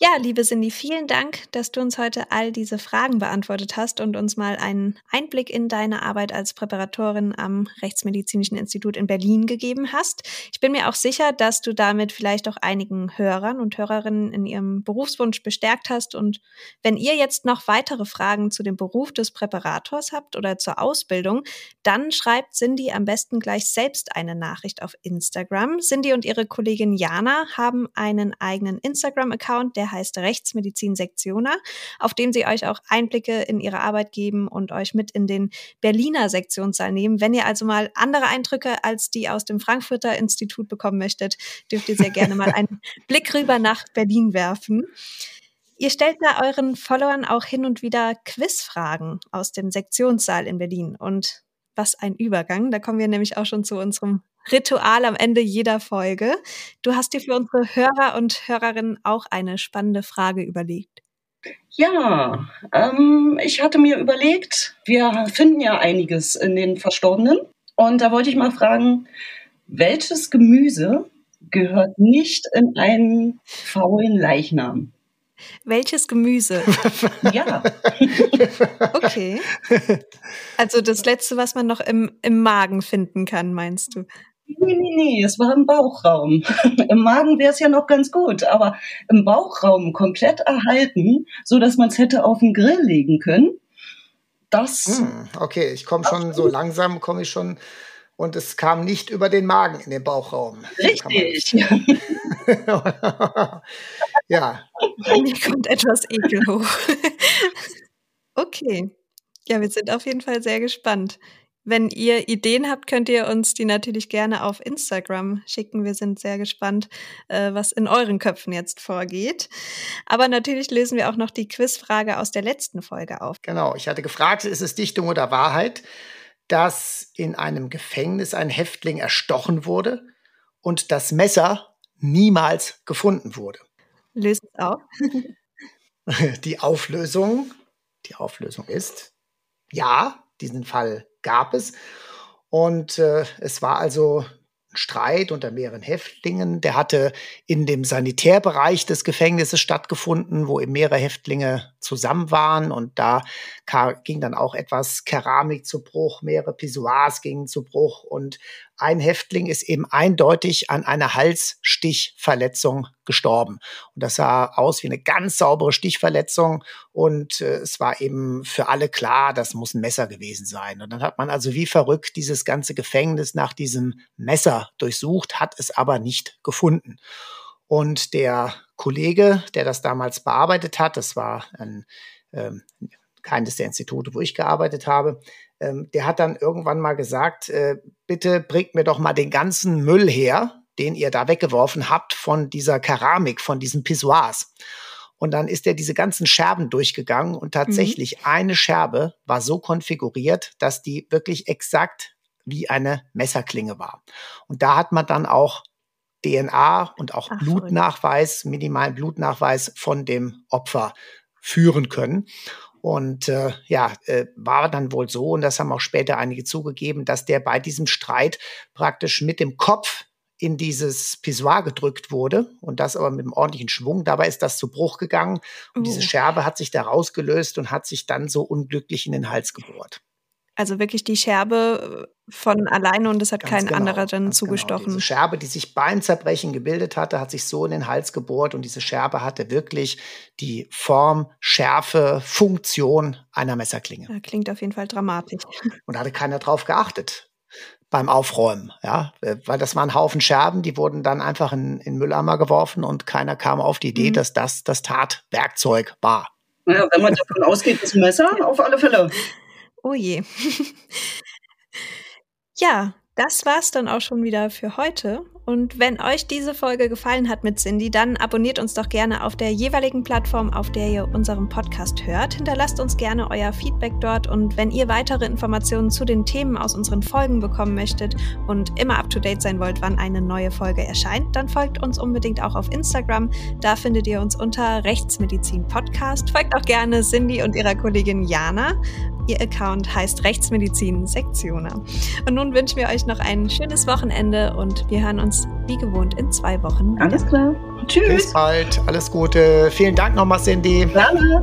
Ja, liebe Cindy, vielen Dank, dass du uns heute all diese Fragen beantwortet hast und uns mal einen Einblick in deine Arbeit als Präparatorin am Rechtsmedizinischen Institut in Berlin gegeben hast. Ich bin mir auch sicher, dass du damit vielleicht auch einigen Hörern und Hörerinnen in ihrem Berufswunsch bestärkt hast. Und wenn ihr jetzt noch weitere Fragen zu dem Beruf des Präparators habt oder zur Ausbildung, dann schreibt Cindy am besten gleich selbst eine Nachricht auf Instagram. Cindy und ihre Kollegin Jana haben einen eigenen Instagram-Account, der heißt Rechtsmedizin Sektioner, auf dem sie euch auch Einblicke in ihre Arbeit geben und euch mit in den Berliner Sektionssaal nehmen. Wenn ihr also mal andere Eindrücke als die aus dem Frankfurter Institut bekommen möchtet, dürft ihr sehr gerne mal einen Blick rüber nach Berlin werfen. Ihr stellt da euren Followern auch hin und wieder Quizfragen aus dem Sektionssaal in Berlin. Und was ein Übergang. Da kommen wir nämlich auch schon zu unserem Ritual am Ende jeder Folge. Du hast dir für unsere Hörer und Hörerinnen auch eine spannende Frage überlegt. Ja, ähm, ich hatte mir überlegt, wir finden ja einiges in den Verstorbenen. Und da wollte ich mal fragen, welches Gemüse gehört nicht in einen faulen Leichnam? Welches Gemüse? ja. okay. Also das letzte, was man noch im, im Magen finden kann, meinst du? Nee, nee, nee, es war im Bauchraum. Im Magen wäre es ja noch ganz gut, aber im Bauchraum komplett erhalten, so dass man es hätte auf den Grill legen können. Das. Hm, okay, ich komme schon so langsam, komme ich schon und es kam nicht über den Magen in den Bauchraum. Richtig. ja. Mir kommt etwas Ekel hoch. okay. Ja, wir sind auf jeden Fall sehr gespannt. Wenn ihr Ideen habt, könnt ihr uns die natürlich gerne auf Instagram schicken. Wir sind sehr gespannt, äh, was in euren Köpfen jetzt vorgeht. Aber natürlich lösen wir auch noch die Quizfrage aus der letzten Folge auf. Genau, ich hatte gefragt, ist es Dichtung oder Wahrheit, dass in einem Gefängnis ein Häftling erstochen wurde und das Messer niemals gefunden wurde? Löst es auf. die Auflösung, die Auflösung ist, ja, diesen Fall gab es. Und äh, es war also ein Streit unter mehreren Häftlingen. Der hatte in dem Sanitärbereich des Gefängnisses stattgefunden, wo eben mehrere Häftlinge zusammen waren. Und da ging dann auch etwas Keramik zu Bruch, mehrere Pissoirs gingen zu Bruch. Und ein Häftling ist eben eindeutig an einer Halsstichverletzung gestorben. Und das sah aus wie eine ganz saubere Stichverletzung. Und äh, es war eben für alle klar, das muss ein Messer gewesen sein. Und dann hat man also wie verrückt dieses ganze Gefängnis nach diesem Messer durchsucht, hat es aber nicht gefunden. Und der Kollege, der das damals bearbeitet hat, das war ein, ähm, keines der Institute, wo ich gearbeitet habe, ähm, der hat dann irgendwann mal gesagt, äh, bitte bringt mir doch mal den ganzen Müll her, den ihr da weggeworfen habt von dieser Keramik, von diesen Pissoirs. Und dann ist er diese ganzen Scherben durchgegangen und tatsächlich mhm. eine Scherbe war so konfiguriert, dass die wirklich exakt wie eine Messerklinge war. Und da hat man dann auch DNA und auch Ach, Blutnachweis, minimalen Blutnachweis von dem Opfer führen können. Und äh, ja, äh, war dann wohl so, und das haben auch später einige zugegeben, dass der bei diesem Streit praktisch mit dem Kopf in dieses Pissoir gedrückt wurde und das aber mit einem ordentlichen Schwung. Dabei ist das zu Bruch gegangen und oh. diese Scherbe hat sich da rausgelöst und hat sich dann so unglücklich in den Hals gebohrt. Also wirklich die Scherbe äh, von alleine und es hat ganz kein genau, anderer dann genau. zugestochen. Genau. Diese Scherbe, die sich beim Zerbrechen gebildet hatte, hat sich so in den Hals gebohrt und diese Scherbe hatte wirklich die Form, Schärfe, Funktion einer Messerklinge. Ja, klingt auf jeden Fall dramatisch. Und da hatte keiner drauf geachtet beim Aufräumen, ja, äh, weil das waren Haufen Scherben, die wurden dann einfach in, in Mülleimer geworfen und keiner kam auf die Idee, mhm. dass das das Tatwerkzeug war. Naja, wenn man davon ausgeht, das Messer, auf alle Fälle. Oh je. ja, das war's dann auch schon wieder für heute. Und wenn euch diese Folge gefallen hat mit Cindy, dann abonniert uns doch gerne auf der jeweiligen Plattform, auf der ihr unseren Podcast hört. Hinterlasst uns gerne euer Feedback dort und wenn ihr weitere Informationen zu den Themen aus unseren Folgen bekommen möchtet und immer up to date sein wollt, wann eine neue Folge erscheint, dann folgt uns unbedingt auch auf Instagram. Da findet ihr uns unter Rechtsmedizin Podcast. Folgt auch gerne Cindy und ihrer Kollegin Jana. Ihr Account heißt Rechtsmedizin Sektioner. Und nun wünschen wir euch noch ein schönes Wochenende und wir hören uns wie gewohnt in zwei Wochen. Wieder. Alles klar. Tschüss. Bis bald. Alles Gute. Vielen Dank nochmal, Cindy. Gerne.